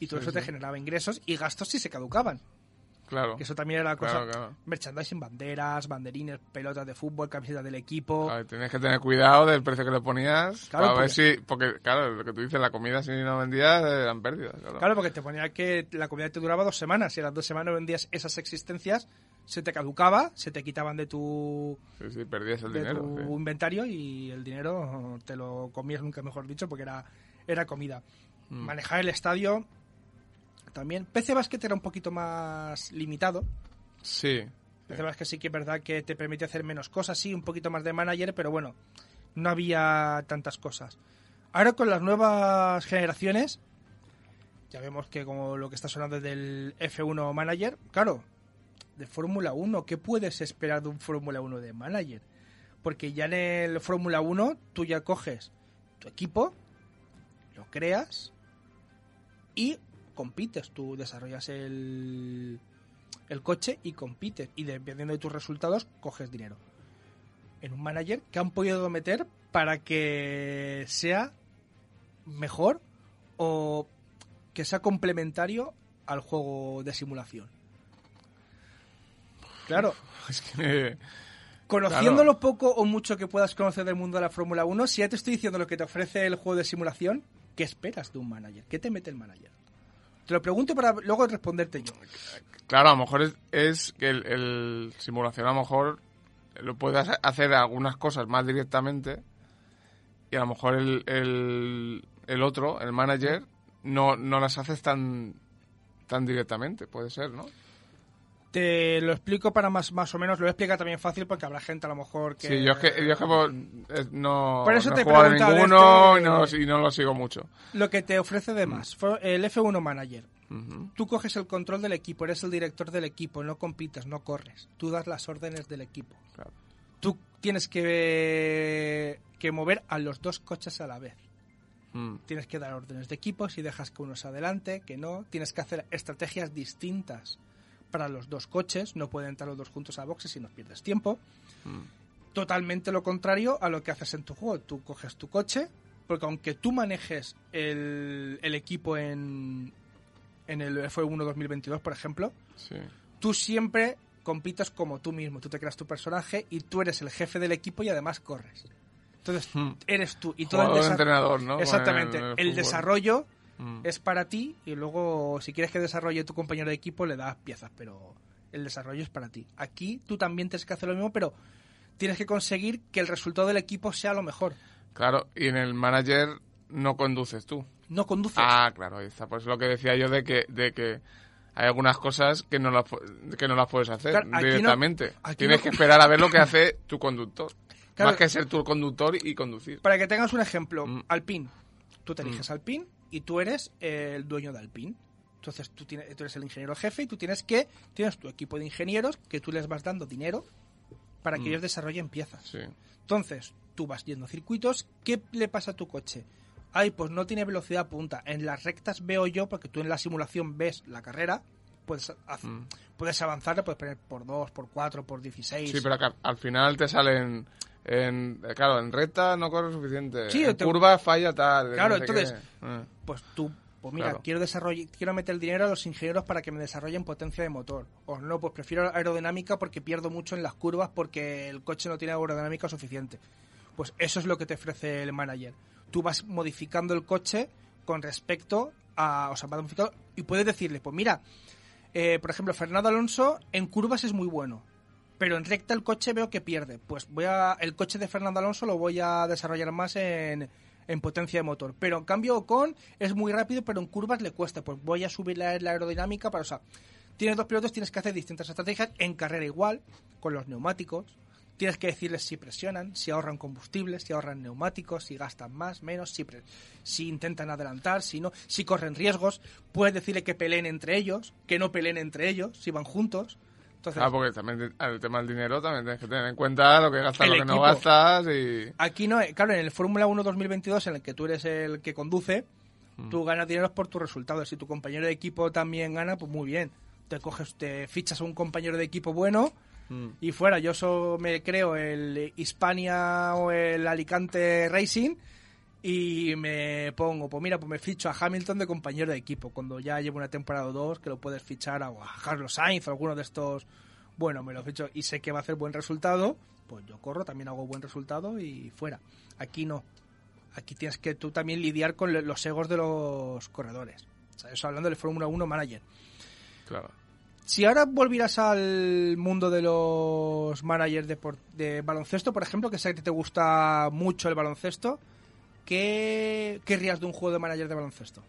y todo Sí, eso te generaba ingresos y gastos si se caducaban. Claro. Que eso también era cosa... Claro, claro. Merchandising, banderas, banderines, pelotas de fútbol, camisetas del equipo... Claro, tienes que tener cuidado del precio que le ponías Claro, para ver si... Porque, claro, lo que tú dices, la comida si no vendías eran pérdidas. Claro. Claro, porque te ponía que la comida te duraba dos semanas y a las dos semanas vendías esas existencias, se te caducaba, se te quitaban de tu, Sí, sí, perdías el de dinero. tu sí. inventario y el dinero te lo comías nunca mejor dicho porque era, era comida. Mm. Manejar el estadio también. PC Basket era un poquito más limitado. Sí. PC Basket sí que es verdad que te permite hacer menos cosas, sí, un poquito más de manager, pero bueno, no había tantas cosas. Ahora con las nuevas generaciones, ya vemos que como lo que está sonando es del F1 Manager, claro, de Fórmula 1, ¿qué puedes esperar de un Fórmula 1 de Manager? Porque ya en el Fórmula 1 tú ya coges tu equipo, lo creas y compites. Tú desarrollas el, el coche y compites. Y dependiendo de tus resultados, coges dinero. En un manager que han podido meter para que sea mejor o que sea complementario al juego de simulación. Claro, <laughs> Es que... conociendo Claro. lo poco o mucho que puedas conocer del mundo de la Fórmula 1, si ya te estoy diciendo lo que te ofrece el juego de simulación, ¿qué esperas de un manager? ¿Qué te mete el manager? Te lo pregunto para luego responderte yo. Claro, a lo mejor es, es que el, el simulación a lo mejor lo puedes hacer algunas cosas más directamente y a lo mejor el, el, el otro, el manager, no, no las haces tan tan directamente, puede ser, ¿no? Te lo explico para más, más o menos, lo explica también fácil porque habrá gente a lo mejor que... Sí, yo es que, yo es que pues, eh, no, Por eso no te he jugado ninguno este- y, no, y no lo sigo mucho. Lo que te ofrece de más, fue el F1 Manager. Tú coges el control del equipo, eres el director del equipo, no compites, no corres. Tú das las órdenes del equipo. Claro. Tú tienes que, que mover a los dos coches a la vez. Mm, Tienes que dar órdenes de equipo si dejas que uno se adelante, que no. Tienes que hacer estrategias distintas para los dos coches. No pueden entrar los dos juntos a boxes si no pierdes tiempo. mm. Totalmente lo contrario a lo que haces en tu juego. Tú coges tu coche, porque aunque tú manejes el, el equipo en, en el F1 2022, por ejemplo, Sí. tú siempre compites como tú mismo. Tú te creas tu personaje y tú eres el jefe del equipo y además corres. Entonces, Hmm. eres tú. Y todo el Jugador entrenador, ¿no? Exactamente. el- El, desarrollo Mm. es para ti y luego, si quieres que desarrolle tu compañero de equipo, le das piezas, pero el desarrollo es para ti. Aquí tú también tienes que hacer lo mismo, pero tienes que conseguir que el resultado del equipo sea lo mejor. Claro, y en el manager no conduces tú. No conduces. Ah, claro, ahí está. Pues lo que decía yo de que, de que hay algunas cosas que no las, que no las puedes hacer Claro, aquí no- directamente. aquí Tienes no- que esperar a ver lo que hace tu conductor. Claro. Más que ser tu conductor y conducir. Para que tengas un ejemplo, Mm. Alpine. Tú te eliges Alpine y tú eres el dueño de Alpine. Entonces tú, tienes, tú eres el ingeniero jefe y tú tienes que tienes tu equipo de ingenieros que tú les vas dando dinero para que Mm. ellos desarrollen piezas. Sí. Entonces, tú vas yendo circuitos, ¿qué le pasa a tu coche? Ay, pues no tiene velocidad punta. En las rectas veo yo, porque tú en la simulación ves la carrera, puedes, Mm. puedes avanzar, puedes poner por 2, por 4, por 16. Sí, pero al final te salen. En, claro, en recta no corre suficiente. Sí, en te- curva falla tal. Claro, no sé entonces- qué. Eh. Pues tú, pues mira, Claro. quiero desarrollar, quiero meter dinero a los ingenieros para que me desarrollen potencia de motor. O no, pues prefiero aerodinámica porque pierdo mucho en las curvas porque el coche no tiene aerodinámica suficiente. Pues eso es lo que te ofrece el manager. Tú vas modificando el coche con respecto a, o sea, vas modificando y puedes decirle, pues mira, eh, por ejemplo, Fernando Alonso en curvas es muy bueno, pero en recta el coche veo que pierde. Pues voy a, el coche de Fernando Alonso lo voy a desarrollar más en, en potencia de motor. Pero en cambio Ocon es muy rápido, pero en curvas le cuesta. Pues voy a subir la, la aerodinámica para, o sea, tienes dos pilotos, tienes que hacer distintas estrategias en carrera igual, con los neumáticos. Tienes que decirles si presionan, si ahorran combustible, si ahorran neumáticos, si gastan más, menos, si, pre- si intentan adelantar, si no, si corren riesgos. Puedes decirle que peleen entre ellos, que no peleen entre ellos, si van juntos. Entonces, Ah, porque también el tema del dinero también tienes que tener en cuenta lo que gastas, lo que no gastas y... Aquí no, eh, claro, en el Fórmula 1 2022, en el que tú eres el que conduce, tú ganas dinero por tus resultados. Si tu compañero de equipo también gana, pues muy bien. Te coges, te fichas a un compañero de equipo bueno Mm. y fuera. Yo so, me creo el Hispania o el Alicante Racing y me pongo, pues mira, pues me ficho a Hamilton de compañero de equipo. Cuando ya llevo una temporada o dos, que lo puedes fichar a, o a Carlos Sainz o alguno de estos. Bueno, me lo ficho y sé que va a hacer buen resultado, pues yo corro, también hago buen resultado y fuera. Aquí no. Aquí tienes que tú también lidiar con los egos de los corredores. O sea, eso hablando del Fórmula 1 Manager. Claro. Si ahora volvieras al mundo de los managers de, de baloncesto, por ejemplo, que sé que te gusta mucho el baloncesto, ¿qué querrías de un juego de manager de baloncesto?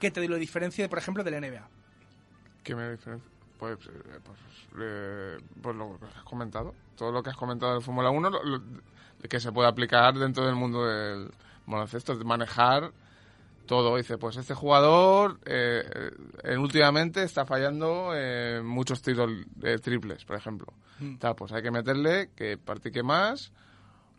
¿Qué te lo diferencia, por ejemplo, del NBA? ¿Qué me diferencia? Pues, eh, pues, eh, pues lo que has comentado. Todo lo que has comentado del Fórmula 1, lo- lo- que se puede aplicar dentro del mundo del baloncesto, de manejar todo. Dice, pues este jugador eh, eh, últimamente está fallando eh, muchos tiros de triples, por ejemplo. Tal, pues hay que meterle que practique más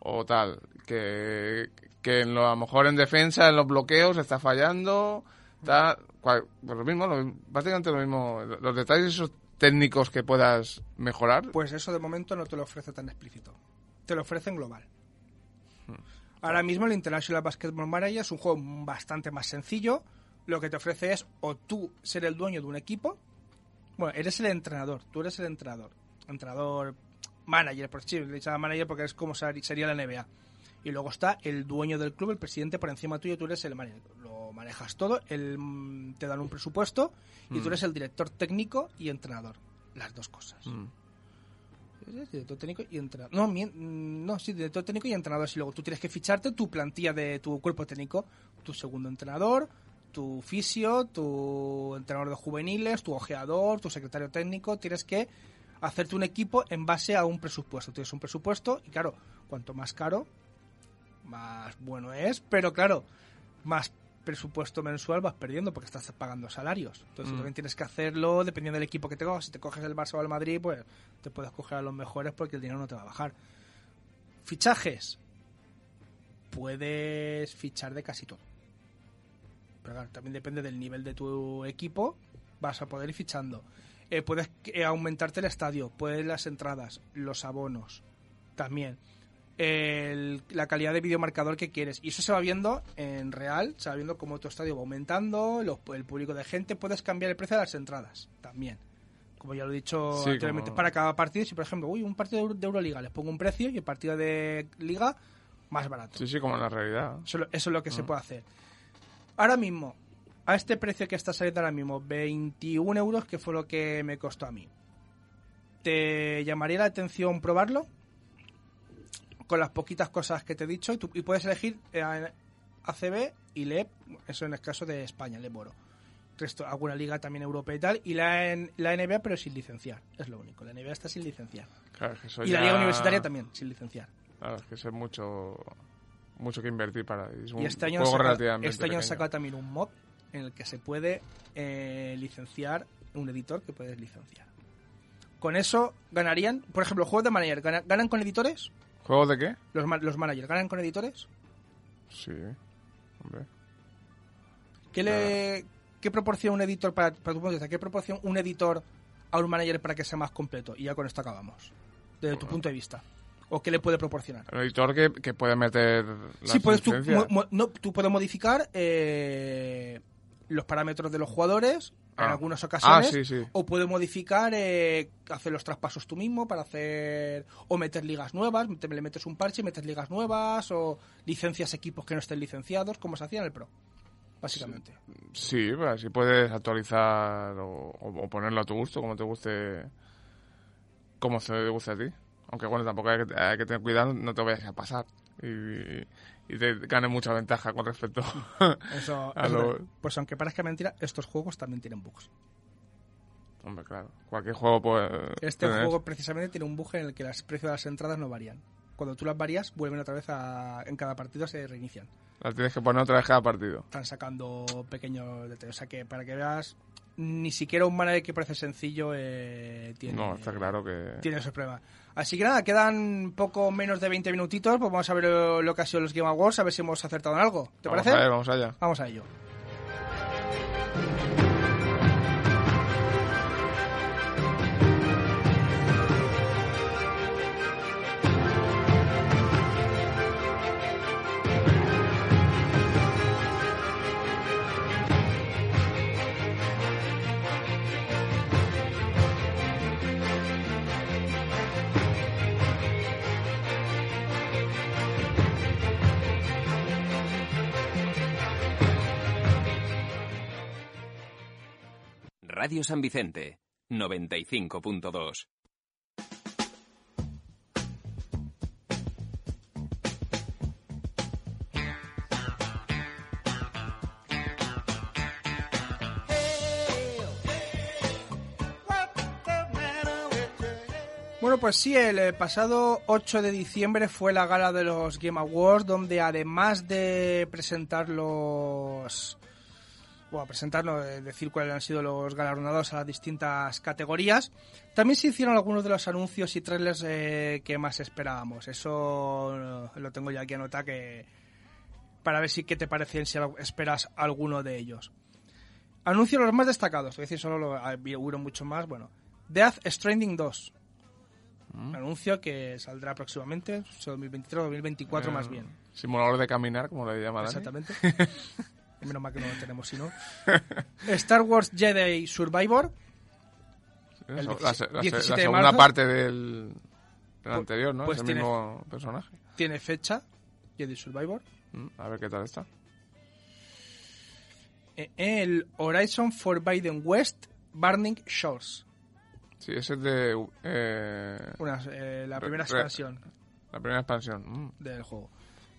o tal. Que, que en lo, a lo mejor en defensa, en los bloqueos, está fallando. Tal, cual- pues lo mismo, lo- básicamente lo mismo. Los detalles esos técnicos que puedas mejorar. Pues eso de momento no te lo ofrece tan explícito. Te lo ofrece en global. Ahora mismo el International Basketball Manager es un juego bastante más sencillo. Lo que te ofrece es o tú ser el dueño de un equipo. Bueno, eres el entrenador. Tú eres el entrenador. Entrenador, manager, por sí, le llama manager porque es como ser- sería la NBA. Y luego está el dueño del club, el presidente por encima tuyo, tú eres el manager. Lo manejas todo, él, mm, te dan un presupuesto y tú eres el director técnico y entrenador. Las dos cosas. Mm. Director técnico y entrenador. No, mm, no, sí, director técnico y entrenador. Y luego tú tienes que ficharte tu plantilla de tu cuerpo técnico, tu segundo entrenador, tu fisio, tu entrenador de juveniles, tu ojeador, tu secretario técnico. Tienes que hacerte un equipo en base a un presupuesto. Tienes un presupuesto y claro, cuanto más caro, más bueno es, pero claro, más presupuesto mensual vas perdiendo porque estás pagando salarios. Entonces Mm. también tienes que hacerlo dependiendo del equipo que te cojas. Si te coges el Barça o el Madrid, pues te puedes coger a los mejores porque el dinero no te va a bajar. Fichajes. Puedes fichar de casi todo. Pero claro, también depende del nivel de tu equipo. Vas a poder ir fichando. Eh, puedes eh, aumentarte el estadio, puedes las entradas, los abonos. También. El- la calidad de videomarcador que quieres. Y eso se va viendo en real, se va viendo cómo tu estadio va aumentando, los- el público de gente. Puedes cambiar el precio de las entradas también. Como ya lo he dicho Sí, anteriormente, como- para cada partido. Si, por ejemplo, uy, un partido de Euro- de Euroliga, les pongo un precio y el partido de Liga más barato. Sí, sí, como en la realidad. Eso, es lo- eso es lo que se puede hacer. Ahora mismo, a este precio que está saliendo ahora mismo, 21 euros, que fue lo que me costó a mí. ¿Te llamaría la atención probarlo? Con las poquitas cosas que te he dicho. Y, tú- y puedes elegir eh, ACB y LEP, eso en el caso de España, LEP Oro. Resto, alguna liga también europea y tal. Y la, en- la NBA, pero sin licenciar. Es lo único. La NBA está sin licenciar. Claro, es que eso Y la ya- liga universitaria también, sin licenciar. Claro, es que eso es mucho, mucho que invertir para... Es un Y este año, juego este año han pequeño. sacado también un mod en el que se puede eh, licenciar un editor que puedes licenciar. Con eso ganarían, por ejemplo, juegos de manager, ¿ganan, ganan con editores? ¿Juegos de qué? Los, los managers, ¿ganan con editores? Sí, hombre. ¿Qué, le, ¿Qué proporciona un editor para, para tu punto de vista? ¿Qué proporciona un editor a un manager para que sea más completo? Y ya con esto acabamos. Desde tu punto de vista. ¿O qué le puede proporcionar? El editor que, que puede meter las Sí, puedes tú, mo- mo- no, tú puedes modificar eh, los parámetros de los jugadores en Ah. algunas ocasiones. Ah, sí, sí. O puedes modificar, eh, hacer los traspasos tú mismo para hacer. O meter ligas nuevas, te- le metes un parche y metes ligas nuevas. O licencias equipos que no estén licenciados, como se hacía en el Pro. Básicamente. Sí, pues así puedes actualizar o, o- o ponerlo a tu gusto, como te guste, como se te guste a ti. Aunque bueno, tampoco hay que, hay que tener cuidado, no te vayas a pasar y, y te gane mucha ventaja con respecto <laughs> Eso, <laughs> a lo- Pues aunque parezca mentira, estos juegos también tienen bugs. Hombre, claro. Cualquier juego puede... Este tener- juego precisamente tiene un bug en el que los precios de las entradas no varían. Cuando tú las varías, vuelven otra vez a. En cada partido se reinician. Las tienes que poner otra vez cada partido. están sacando pequeños detalles. O sea que para que veas, ni siquiera un manager que parece sencillo eh, tiene, No, está claro que... tiene esos problemas. Así que nada, quedan poco menos de 20 minutitos. Pues vamos a ver lo, lo que ha sido los Game Awards, a ver si hemos acertado en algo. ¿Te vamos parece? A ver, vamos allá. Vamos a ello. Radio San Vicente, 95.2. Bueno, pues sí, el eh, pasado 8 de diciembre fue la gala de los Game Awards, donde además de presentar los. Bueno, presentarnos, eh, decir cuáles han sido los galardonados a las distintas categorías, también se hicieron algunos de los anuncios y trailers eh, que más esperábamos. Eso eh, lo tengo ya aquí anotado que. para ver si qué te parecen, si esperas alguno de ellos. Anuncio los más destacados, es decir, solo lo, hubo mucho más. Bueno, Death Stranding 2. Un anuncio que saldrá próximamente, 2023-2024 Eh, más bien. Simulador de caminar, como le llama. Exactamente. <laughs> Menos mal que no lo tenemos, si no. <laughs> Star Wars Jedi Survivor. El la, 17 se- la se- la 17 de segunda parte del, del Pues- anterior, ¿no? pues es el tiene- mismo personaje. Tiene fecha. Jedi Survivor. Mm, A ver qué tal está. Eh, El Horizon Forbidden West Burning Shores. Sí, ese es de eh, Una, eh, la primera re- expansión la primera expansión. Mm, del juego.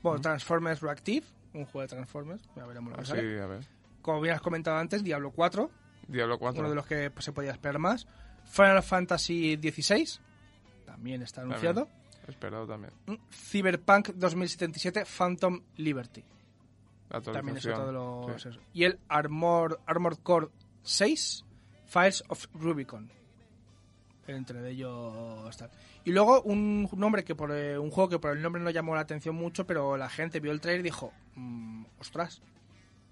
Bueno, Transformers Reactive. Un juego de Transformers. Ya veremos lo que ah, sí, a ver. como bien has comentado antes, Diablo 4, Diablo 4. uno de los que pues, se podía esperar más. Final Fantasy XVI, también está anunciado. Esperado también. Mm, Cyberpunk 2077 Phantom Liberty. También es otro de los... Sí. Y el Armor, Armored Core 6 Files of Rubicon. Entre ellos está. Y luego un nombre que por eh, un juego que por el nombre no llamó la atención mucho, pero la gente vio el trailer y dijo, "Mm, ostras,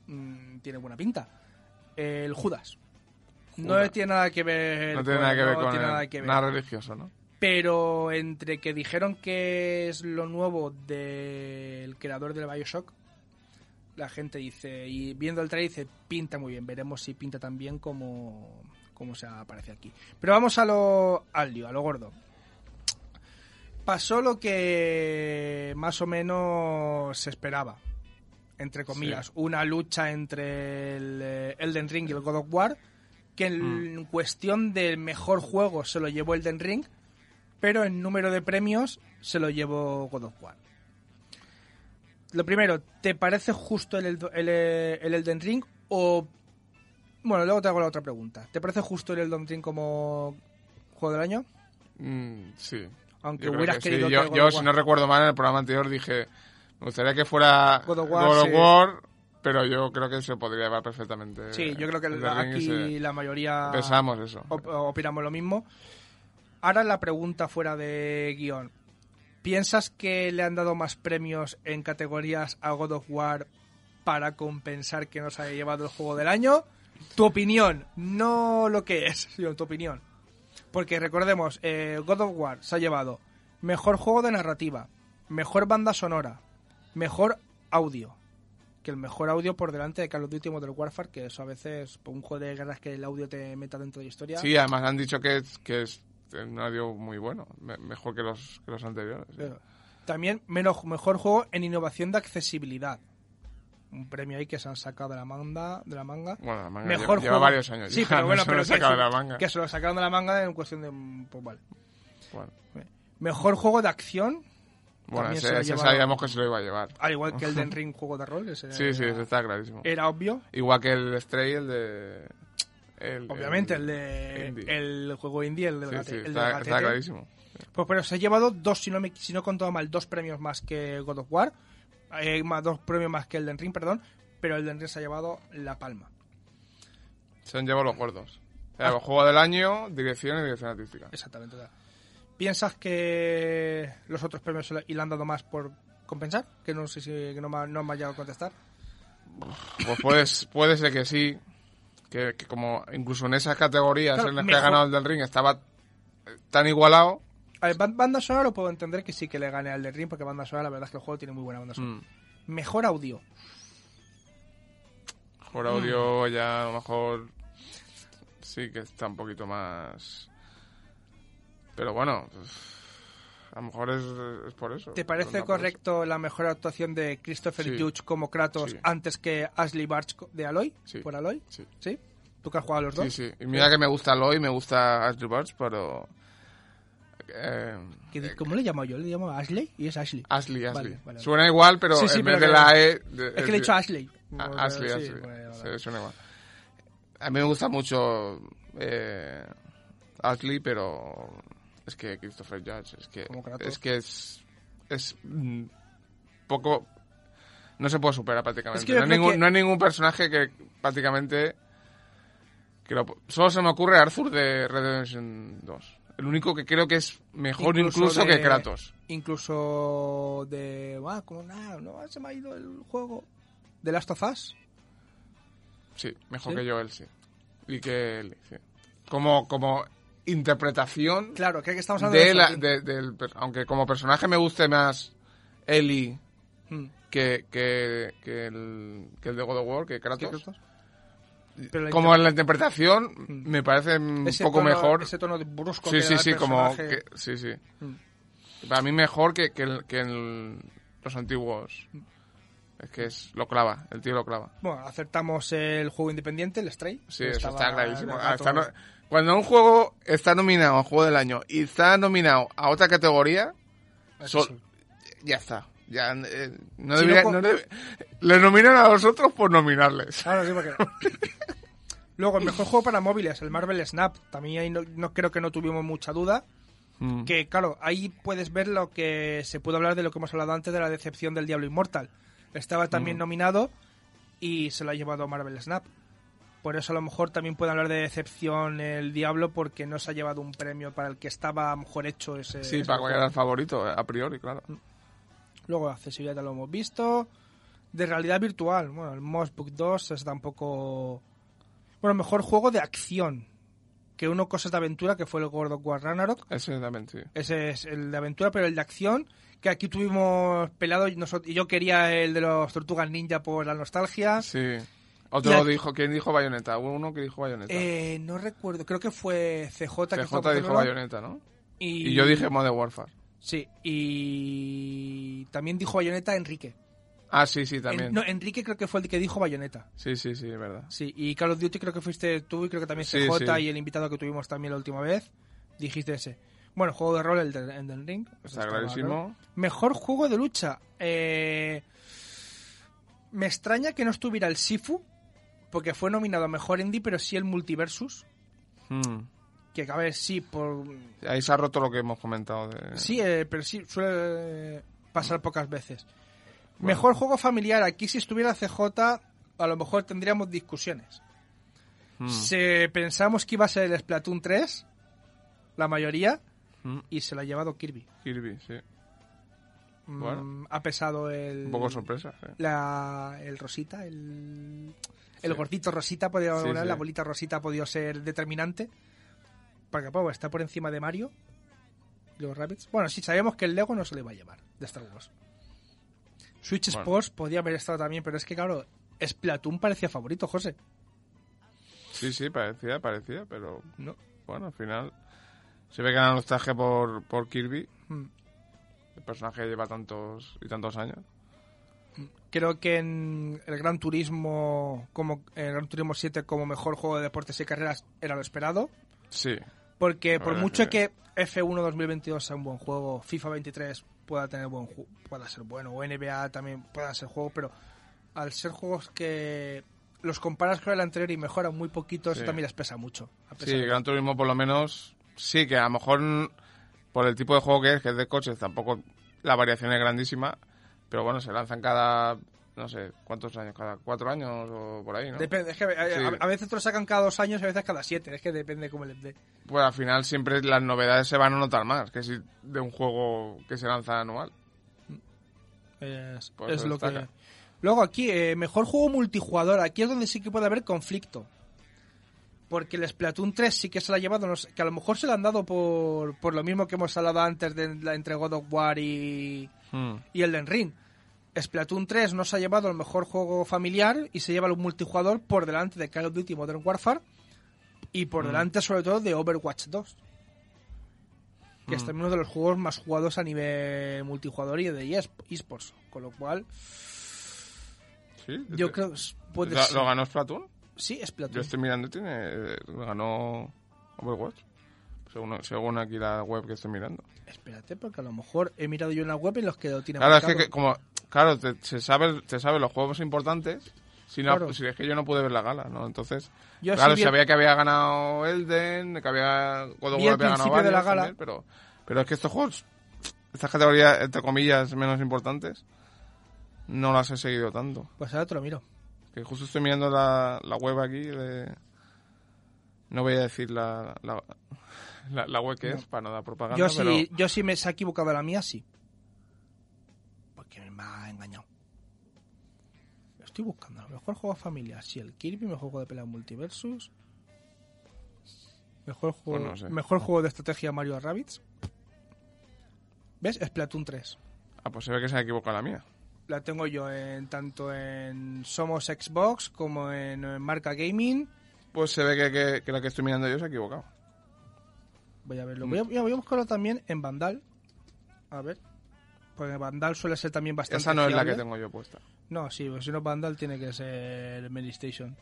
mm, tiene buena pinta. El Judas. No tiene nada que ver No tiene nada que ver no con tiene nada que ver nada religioso, ¿no? pero entre que dijeron que es lo nuevo del creador del Bioshock, la gente dice, y viendo el trailer dice, pinta muy bien, veremos si pinta tan bien como, como se aparece aquí. Pero vamos a lo, al lío, a lo gordo. Pasó lo que más o menos se esperaba, entre comillas, Sí. una lucha entre el eh, Elden Ring y el God of War, que en Mm. cuestión del mejor juego se lo llevó Elden Ring, pero en número de premios se lo llevó God of War. Lo primero, ¿te parece justo el, el, el Elden Ring o... Bueno, luego te hago la otra pregunta. ¿Te parece justo el Elden Ring como juego del año? Mm, sí. Aunque Yo hubieras que querido que Yo, si no recuerdo mal, en el programa anterior dije, me gustaría que fuera God God of War, sí. pero yo creo que se podría llevar perfectamente. Sí, yo creo que la- aquí se- la mayoría Pensamos eso. op- opinamos lo mismo. Ahora la pregunta fuera de guion. ¿Piensas que le han dado más premios en categorías a God of War para compensar que no se haya llevado el juego del año? Tu opinión, no lo que es, <laughs> sino tu opinión. Porque recordemos, eh, God of War se ha llevado mejor juego de narrativa, mejor banda sonora, mejor audio. Que el mejor audio por delante de Call of Duty Modern Warfare, que eso a veces, por un juego de guerras que el audio te meta dentro de la historia. Sí, además han dicho que es, que es un audio muy bueno, me- mejor que los, que los anteriores. sí. Pero También menos, mejor juego en innovación de accesibilidad. Un premio ahí que se han sacado de la manga. De la manga. Bueno, la manga mejor lleva, lleva varios años. Sí, ya, pero <laughs> no bueno, se lo pero sacado que, de la manga. que se lo sacaron de la manga en cuestión de. Pues vale. Bueno, Mejor juego de acción. bueno ese, se ese sabíamos que se lo iba a llevar. Al igual que el Den <laughs> Ring juego de rol. ese Sí, sí, era, eso está clarísimo. era obvio. Igual que el Stray, el de... el- Obviamente, el de. indie. El juego indie, el del Sí, sí, el está, gatete. está clarísimo. Pues pero se ha llevado dos, si no, me, si no he contado mal, dos premios más que God of War. Eh, más, dos premios más que el Ring, perdón. Pero el Ring se ha llevado la palma. Se han llevado los gordos. El juego del año, dirección y dirección artística. Exactamente. sea, ¿Piensas que los otros premios y le han dado más por compensar? Que no sé si que no, me, no me ha llegado a contestar. Pues puedes, puede ser que sí. Que, que como incluso en esas categorías Claro, en las que ha ganado el del ring estaba tan igualado. A ver, ban- banda sonora lo puedo entender que sí que le gane al de Ring, porque banda sonora, la verdad es que el juego tiene muy buena banda sonora. mm, Mejor audio. Mejor audio ya a lo mejor sí que está un poquito más... Pero bueno, a lo mejor es, es por eso. ¿Te parece correcto la mejor actuación de Christopher Sí. Judge como Kratos Sí. antes que Ashley Barch de Aloy? Sí. ¿Por Aloy? Sí. ¿Sí? ¿Tú que has jugado a los dos? Sí, sí. Y mira que me gusta Aloy, me gusta Ashley Burch, pero... eh, ¿Qué- eh, ¿Cómo le llamo yo? Le llamo Ashley y es Ashley. Ashley, Ashley. vale, vale. Suena igual, pero Sí, sí, en pero vez de la E... de- Es que le he dicho Ashley. A- Pues, Ashley, sí, Ashley. suena igual. A mí me gusta mucho eh, Ashley, pero es que Christopher Judge es que es que es es mm, poco no se puede superar prácticamente. Es que yo no, hay ningún, que- no hay ningún personaje que prácticamente que lo- solo se me ocurre Arthur de Redemption 2. El único que creo que es mejor incluso, de- que Kratos. Incluso de. Ah, como nada, no, se me ha ido el juego. ¿De Last of Us? Sí, mejor ¿Sí? que Joel, sí. Y que Ellie, sí. Como, como interpretación Claro, que estamos hablando de la- de- del aunque como personaje me guste más Ellie Mm. que, que, que el, que el de God of War, que Kratos. ¿Qué Kratos? Pero la Como en la interpretación Mm. me parece un Ese poco tono- mejor. Ese tono brusco Sí, que sí, da el sí, como que, sí, sí. Mm. Para mí mejor que, que, el- que el- los antiguos. Mm. Es que es lo clava, el tío lo clava. Bueno, acertamos el juego independiente, el Stray. Sí, eso está clarísimo. Ah, rato- está no- Cuando un juego está nominado a Juego del Año y está nominado a otra categoría, Eso sol- sí. ya está. Ya, eh, no Si debería- no, no debe- le nominan a vosotros por nominarles. Ahora sí, porque... <laughs> Luego, el mejor juego para móviles, el Marvel Snap. También ahí no, no creo que no tuvimos mucha duda. Mm. Que, claro, ahí puedes ver lo que se puede hablar de lo que hemos hablado antes de la decepción del Diablo Inmortal. Estaba también nominado y se lo ha llevado Marvel Snap. Por eso a lo mejor también puede hablar de decepción el Diablo porque no se ha llevado un premio para el que estaba mejor hecho ese. Sí, ese para el favorito, a priori, claro. Luego accesibilidad ya lo hemos visto. De realidad virtual, bueno, el Moss Book 2 es tampoco... Bueno, mejor juego de acción. Que uno cosas de aventura, que fue el God of War Ragnarok. Ese es el de aventura, pero el de acción, que aquí tuvimos pelado y, nosot- y yo quería el de los Tortugas Ninja por la nostalgia. Sí. Otro aquí- dijo, ¿quién dijo Bayonetta? Hubo uno que dijo Bayonetta. Eh, no recuerdo, creo que fue CJ que CJ dijo por Bayonetta, ¿no? Y, Y yo dije Modern Warfare. Sí, y también dijo Bayonetta Enrique. Ah, sí, sí, En- también. no, Enrique creo que fue el que dijo Bayonetta. Sí, sí, sí, es verdad. Sí, y Call of Duty creo que fuiste tú y creo que también Sí, CJ sí. y el invitado que tuvimos también la última vez. Dijiste ese. Bueno, juego de rol, el de Elden Ring. Está estaba clarísimo. Mejor juego de lucha. Eh, Me extraña que no estuviera el Sifu, porque fue nominado a Mejor Indie, pero sí el Multiversus. Mm. Que a ver, sí, por... Ahí se ha roto lo que hemos comentado. De... Sí, eh, pero sí, suele eh, pasar pocas veces. Mejor juego familiar. Aquí si estuviera CJ, a lo mejor tendríamos discusiones. Mm. Se, pensamos que iba a ser el Splatoon 3, la mayoría, Mm. y se lo ha llevado Kirby. Kirby, sí. Mm, Bueno. Ha pesado el... Un poco sorpresa, sí. la, el Rosita, el, el Sí. gordito Rosita, sí. la bolita Rosita ha podido ser determinante. Porque pues, está por encima de Mario y los Rabbits. Bueno, sí, sabemos que el Lego no se le va a llevar de Star Wars. Switch Bueno. Sports podía haber estado también, pero es que claro, Splatoon parecía favorito, José. Sí, sí, parecía, parecía, pero No. bueno, al final se ve que era nostalgia por, por Kirby. Mm. El personaje lleva tantos y tantos años. Creo que en el Gran Turismo, como en el Gran Turismo 7 como mejor juego de deportes y carreras era lo esperado. Sí, Porque por mucho que- que F1 2022 sea un buen juego, FIFA 23 pueda tener buen ju- pueda ser bueno, o NBA también puedan ser juegos, pero al ser juegos que los comparas con el anterior y mejoran muy poquito, eso también les pesa mucho. a pesar sí, de- Gran Turismo por lo menos, sí, que a lo mejor por el tipo de juego que es, que es de coches, tampoco la variación es grandísima, pero bueno, se lanzan cada, no sé, ¿cuántos años? ¿Cada cuatro años o por ahí, no? Depende, es que a, Sí. a- veces te lo sacan cada dos años y a veces cada siete, es que depende cómo les dé. Pues al final siempre las novedades se van a notar más que si de un juego que se lanza anual. Es, Pues es lo destaca. que... Luego aquí, eh, mejor juego multijugador. Aquí es donde sí que puede haber conflicto. Porque el Splatoon 3 sí que se la ha llevado, no sé, que a lo mejor se la han dado por, por lo mismo que hemos hablado antes de entre God of War y, Hmm. y Elden Ring. Splatoon 3 no se ha llevado el mejor juego familiar y se lleva el multijugador por delante de Call of Duty Modern Warfare y por delante sobre todo de Overwatch 2. Que es también uno de los juegos más jugados a nivel multijugador y de eSp- esports. Con lo cual, ¿Sí? yo creo que puede ¿Lo, ser. lo ganó Splatoon? Sí, Yo Splatoon. estoy mirando y tiene, eh, lo ganó Overwatch. Según, según aquí la web que estoy mirando. Espérate, porque a lo mejor he mirado yo en la web en los que lo tienen Claro, es que, marcado. que como, claro, te, se sabe, te sabe los juegos importantes. Si no, Claro. si es que yo no pude ver la gala, ¿no? Entonces, Yo claro, sí vi el- sabía que había ganado Elden, que había God había ganado principio de la varios gala. también, pero, pero es que estos juegos, estas categorías, entre comillas, menos importantes, no las he seguido tanto. Pues ahora te lo miro. Que justo estoy mirando la, la web aquí de... No voy a decir la, la, la- la web que es para no dar propaganda, Yo pero... sí, yo sí me se ha equivocado la mía, sí. Porque me ha engañado. Estoy buscando. Mejor juego familiar. Sí, el Kirby, mejor juego de pelea multiversus. Mejor juego, Pues no sé. mejor juego de estrategia Mario Rabbids. ¿Ves? Splatoon 3. Ah, pues se ve que se ha equivocado la mía. La tengo yo en tanto en Somos Xbox como en, Marca Gaming. Pues se ve que, que, que la que estoy mirando yo se ha equivocado. Voy a verlo. Voy a, mira, voy a buscarlo también en Vandal. A ver. Porque Vandal suele ser también bastante. Esa no es la fiable. que tengo yo puesta. No, sí, pues si no Vandal tiene que ser Mary Station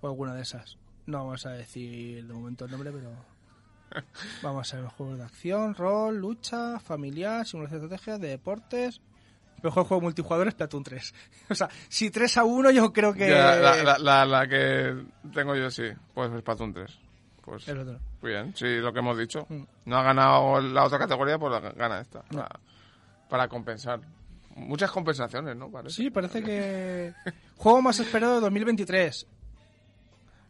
o alguna de esas. No vamos a decir de momento el nombre, pero <laughs> vamos a ver juegos de acción, rol, lucha, familiar, simulación de estrategia, de deportes. mejor juego multijugador es Splatoon 3. <laughs> O sea, si 3 a 1 yo creo que... Ya, la, la- la- la que tengo yo sí, pues es Splatoon 3. Pues Es otro. bien, sí, lo que hemos dicho. Mm. No ha ganado la otra categoría, pues la gana esta. No. Para, compensar. Muchas compensaciones, ¿no? Parece. Sí, parece que... <laughs> Juego más esperado de 2023.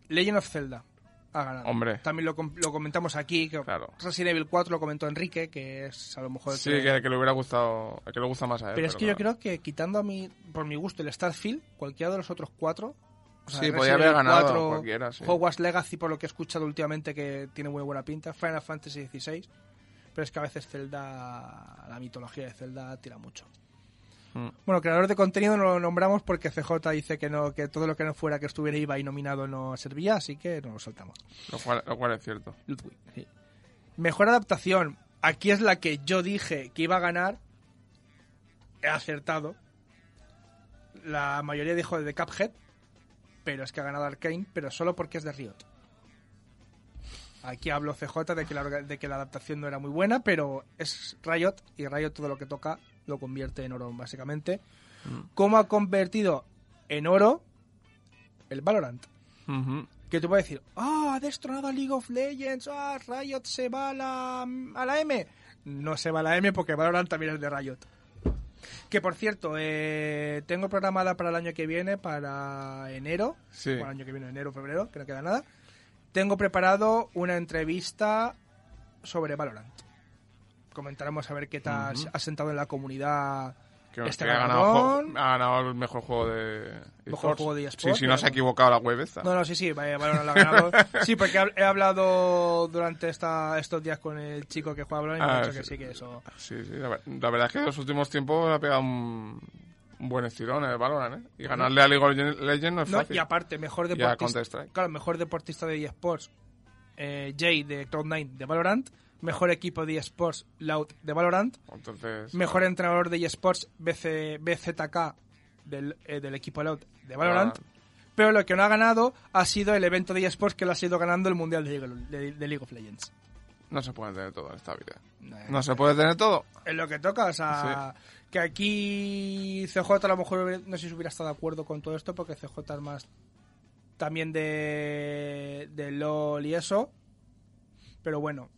Legend of Zelda. Ha ganado. Hombre. También lo, com- lo comentamos aquí. Que Claro. Resident Evil 4 lo comentó Enrique, que es a lo mejor... el Sí, que- que, le hubiera gustado, que le gusta más a él. Pero es que yo claro. creo que quitando a mi, por mi gusto el Starfield, cualquiera de los otros cuatro... o sea, Sí, podía haber ganado cualquiera, sí. Hogwarts Legacy, por lo que he escuchado últimamente, que tiene muy buena pinta. Final Fantasy XVI. Pero es que a veces Zelda, la mitología de Zelda tira mucho. Mm. Bueno, creador de contenido no lo nombramos porque CJ dice que no que todo lo que no fuera que estuviera IVA y nominado no servía, así que nos lo saltamos. Lo cual, lo cual es cierto. Ludwig. sí. Mejor adaptación. Aquí es la que yo dije que iba a ganar. He acertado. La mayoría dijo de Cuphead. Pero es que ha ganado Arkane, pero solo porque es de Riot. Aquí hablo CJ de que, la, de que la adaptación no era muy buena, pero es Riot y Riot todo lo que toca lo convierte en oro, básicamente. ¿Cómo ha convertido en oro el Valorant? Que tú puedes decir, ah, ha destronado a League of Legends, ah, Riot se va a la, a la M. No se va a la M porque Valorant también es de Riot. Que por cierto, eh, tengo programada para el año que viene, para enero, Sí. bueno, el año que viene, enero, febrero, que no queda nada. Tengo preparado una entrevista sobre Valorant. Comentaremos a ver qué tal Ujú. ha sentado en la comunidad Que, este que ha, ganado, galardón. juego- ha ganado el mejor juego de Mejor esports. juego de Sí, si no pero- se ha equivocado la web esta. No, no, sí, sí, Valorant lo ha ganado. <laughs> Sí, porque he hablado durante esta, estos días con el chico que juega Valorant y me ha Ah, dicho que sí. que eso... Sí, sí, la, ver- la verdad es que en los últimos tiempos ha pegado un buen estirón el Valorant, ¿eh? Y ganarle a League of Legends no es No, fácil. y aparte, mejor deportista... Claro, mejor deportista de eSports, eh, Jay de Cloud9 de Valorant. Mejor equipo de eSports, Loud de Valorant. Entonces, Mejor entrenador de eSports, BC, BZK del, eh, del equipo Loud de Valorant. Pero lo que no ha ganado ha sido el evento de eSports que lo ha sido ganando el Mundial de League, de- de League of Legends. no se puede tener todo en esta vida. Eh, No se puede tener todo. Es lo que toca, o sea, que aquí CJ a lo mejor no sé si hubiera estado de acuerdo con todo esto porque CJ es más también de, de LOL y eso, pero bueno.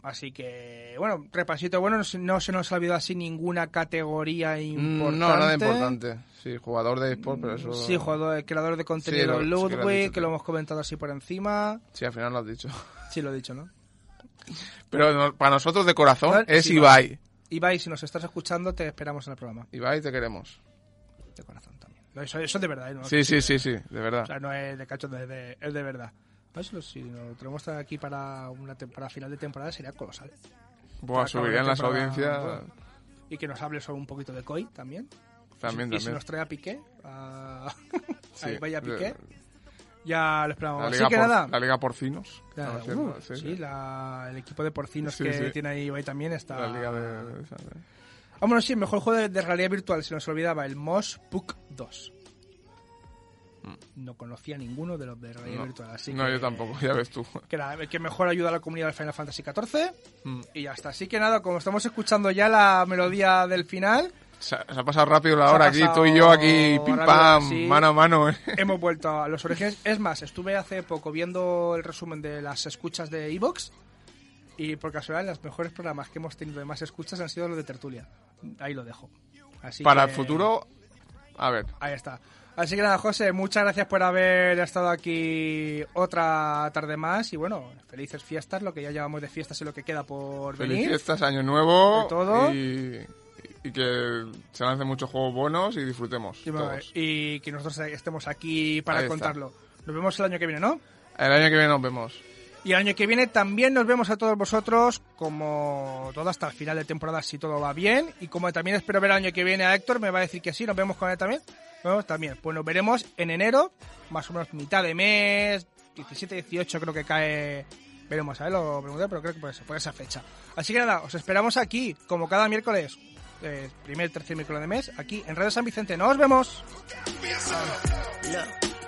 Así que, bueno, repasito bueno, no se, no se nos ha olvidado así ninguna categoría importante. Mm, No, nada importante. Sí, jugador de eSport, pero eso... Sí, jugador, creador de contenido Sí, lo- sí que lo has Ludwig, dicho que lo hemos comentado así por encima. Sí, al final lo has dicho. Sí, lo he dicho, ¿no? Pero para nosotros de corazón es sí, Ibai. Ibai, si nos estás escuchando, te esperamos en el programa. Ibai, te queremos. De corazón también. No, Eso, eso es de verdad, ¿eh? No, Sí, sí, sí, sí, de verdad. O sea, no es de cacho, es de, es de verdad. A ver si lo, si tenemos aquí para una para final de temporada sería colosal. Buah, subirían las audiencias. Y que nos hable sobre un poquito de COI también. también, y si también. nos trae a Piqué, a, <laughs> Sí. a vaya Piqué, De- ya lo esperamos. La Así liga, que por- nada. la liga porcinos. La- haciendo, uh, sí, sí, la- el equipo de porcinos Sí, que tiene ahí Ibai también está. La liga de... Vámonos, sí, mejor juego de, realidad virtual, se nos olvidaba, el Mosh Puck 2. No conocía ninguno de los de realidad. No, virtual, así no que... yo tampoco, ya ves tú. que era el que mejor ayuda a la comunidad del Final Fantasy XIV. Mm. Y ya está. Así que nada, como estamos escuchando ya la melodía del final, Se, ha- se ha pasado rápido la hora aquí, tú y yo aquí, pim pam, sí. mano a mano. ¿eh? hemos vuelto a los orígenes. Es más, estuve hace poco viendo el resumen de las escuchas de Evox. Y por casualidad, los mejores programas que hemos tenido de más escuchas han sido los de Tertulia. Ahí lo dejo. Así Para que- el futuro, a ver, Ahí está. Así que nada, José, muchas gracias por haber estado aquí otra tarde más. Y bueno, felices fiestas, lo que ya llevamos de fiestas y lo que queda por feliz venir. fiestas, año nuevo. De todo. Y, y que se lancen muchos juegos buenos y disfrutemos. Y, bueno, todos. y que nosotros estemos aquí para Ahí está. contarlo. Nos vemos el año que viene, ¿no? El año que viene nos vemos. Y el año que viene también nos vemos a todos vosotros, como todo hasta el final de temporada, si todo va bien. Y como también espero ver el año que viene a Héctor, me va a decir que sí, nos vemos con él también. Nos vemos también. Pues nos veremos en enero, más o menos mitad de mes, 17, 18 creo que cae. Veremos, a ver, lo pregunté, pero creo que por, eso, por esa fecha. Así que nada, os esperamos aquí, como cada miércoles, eh, primer, tercer miércoles de mes, aquí en Radio San Vicente. ¡Nos vemos!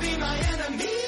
be my enemy.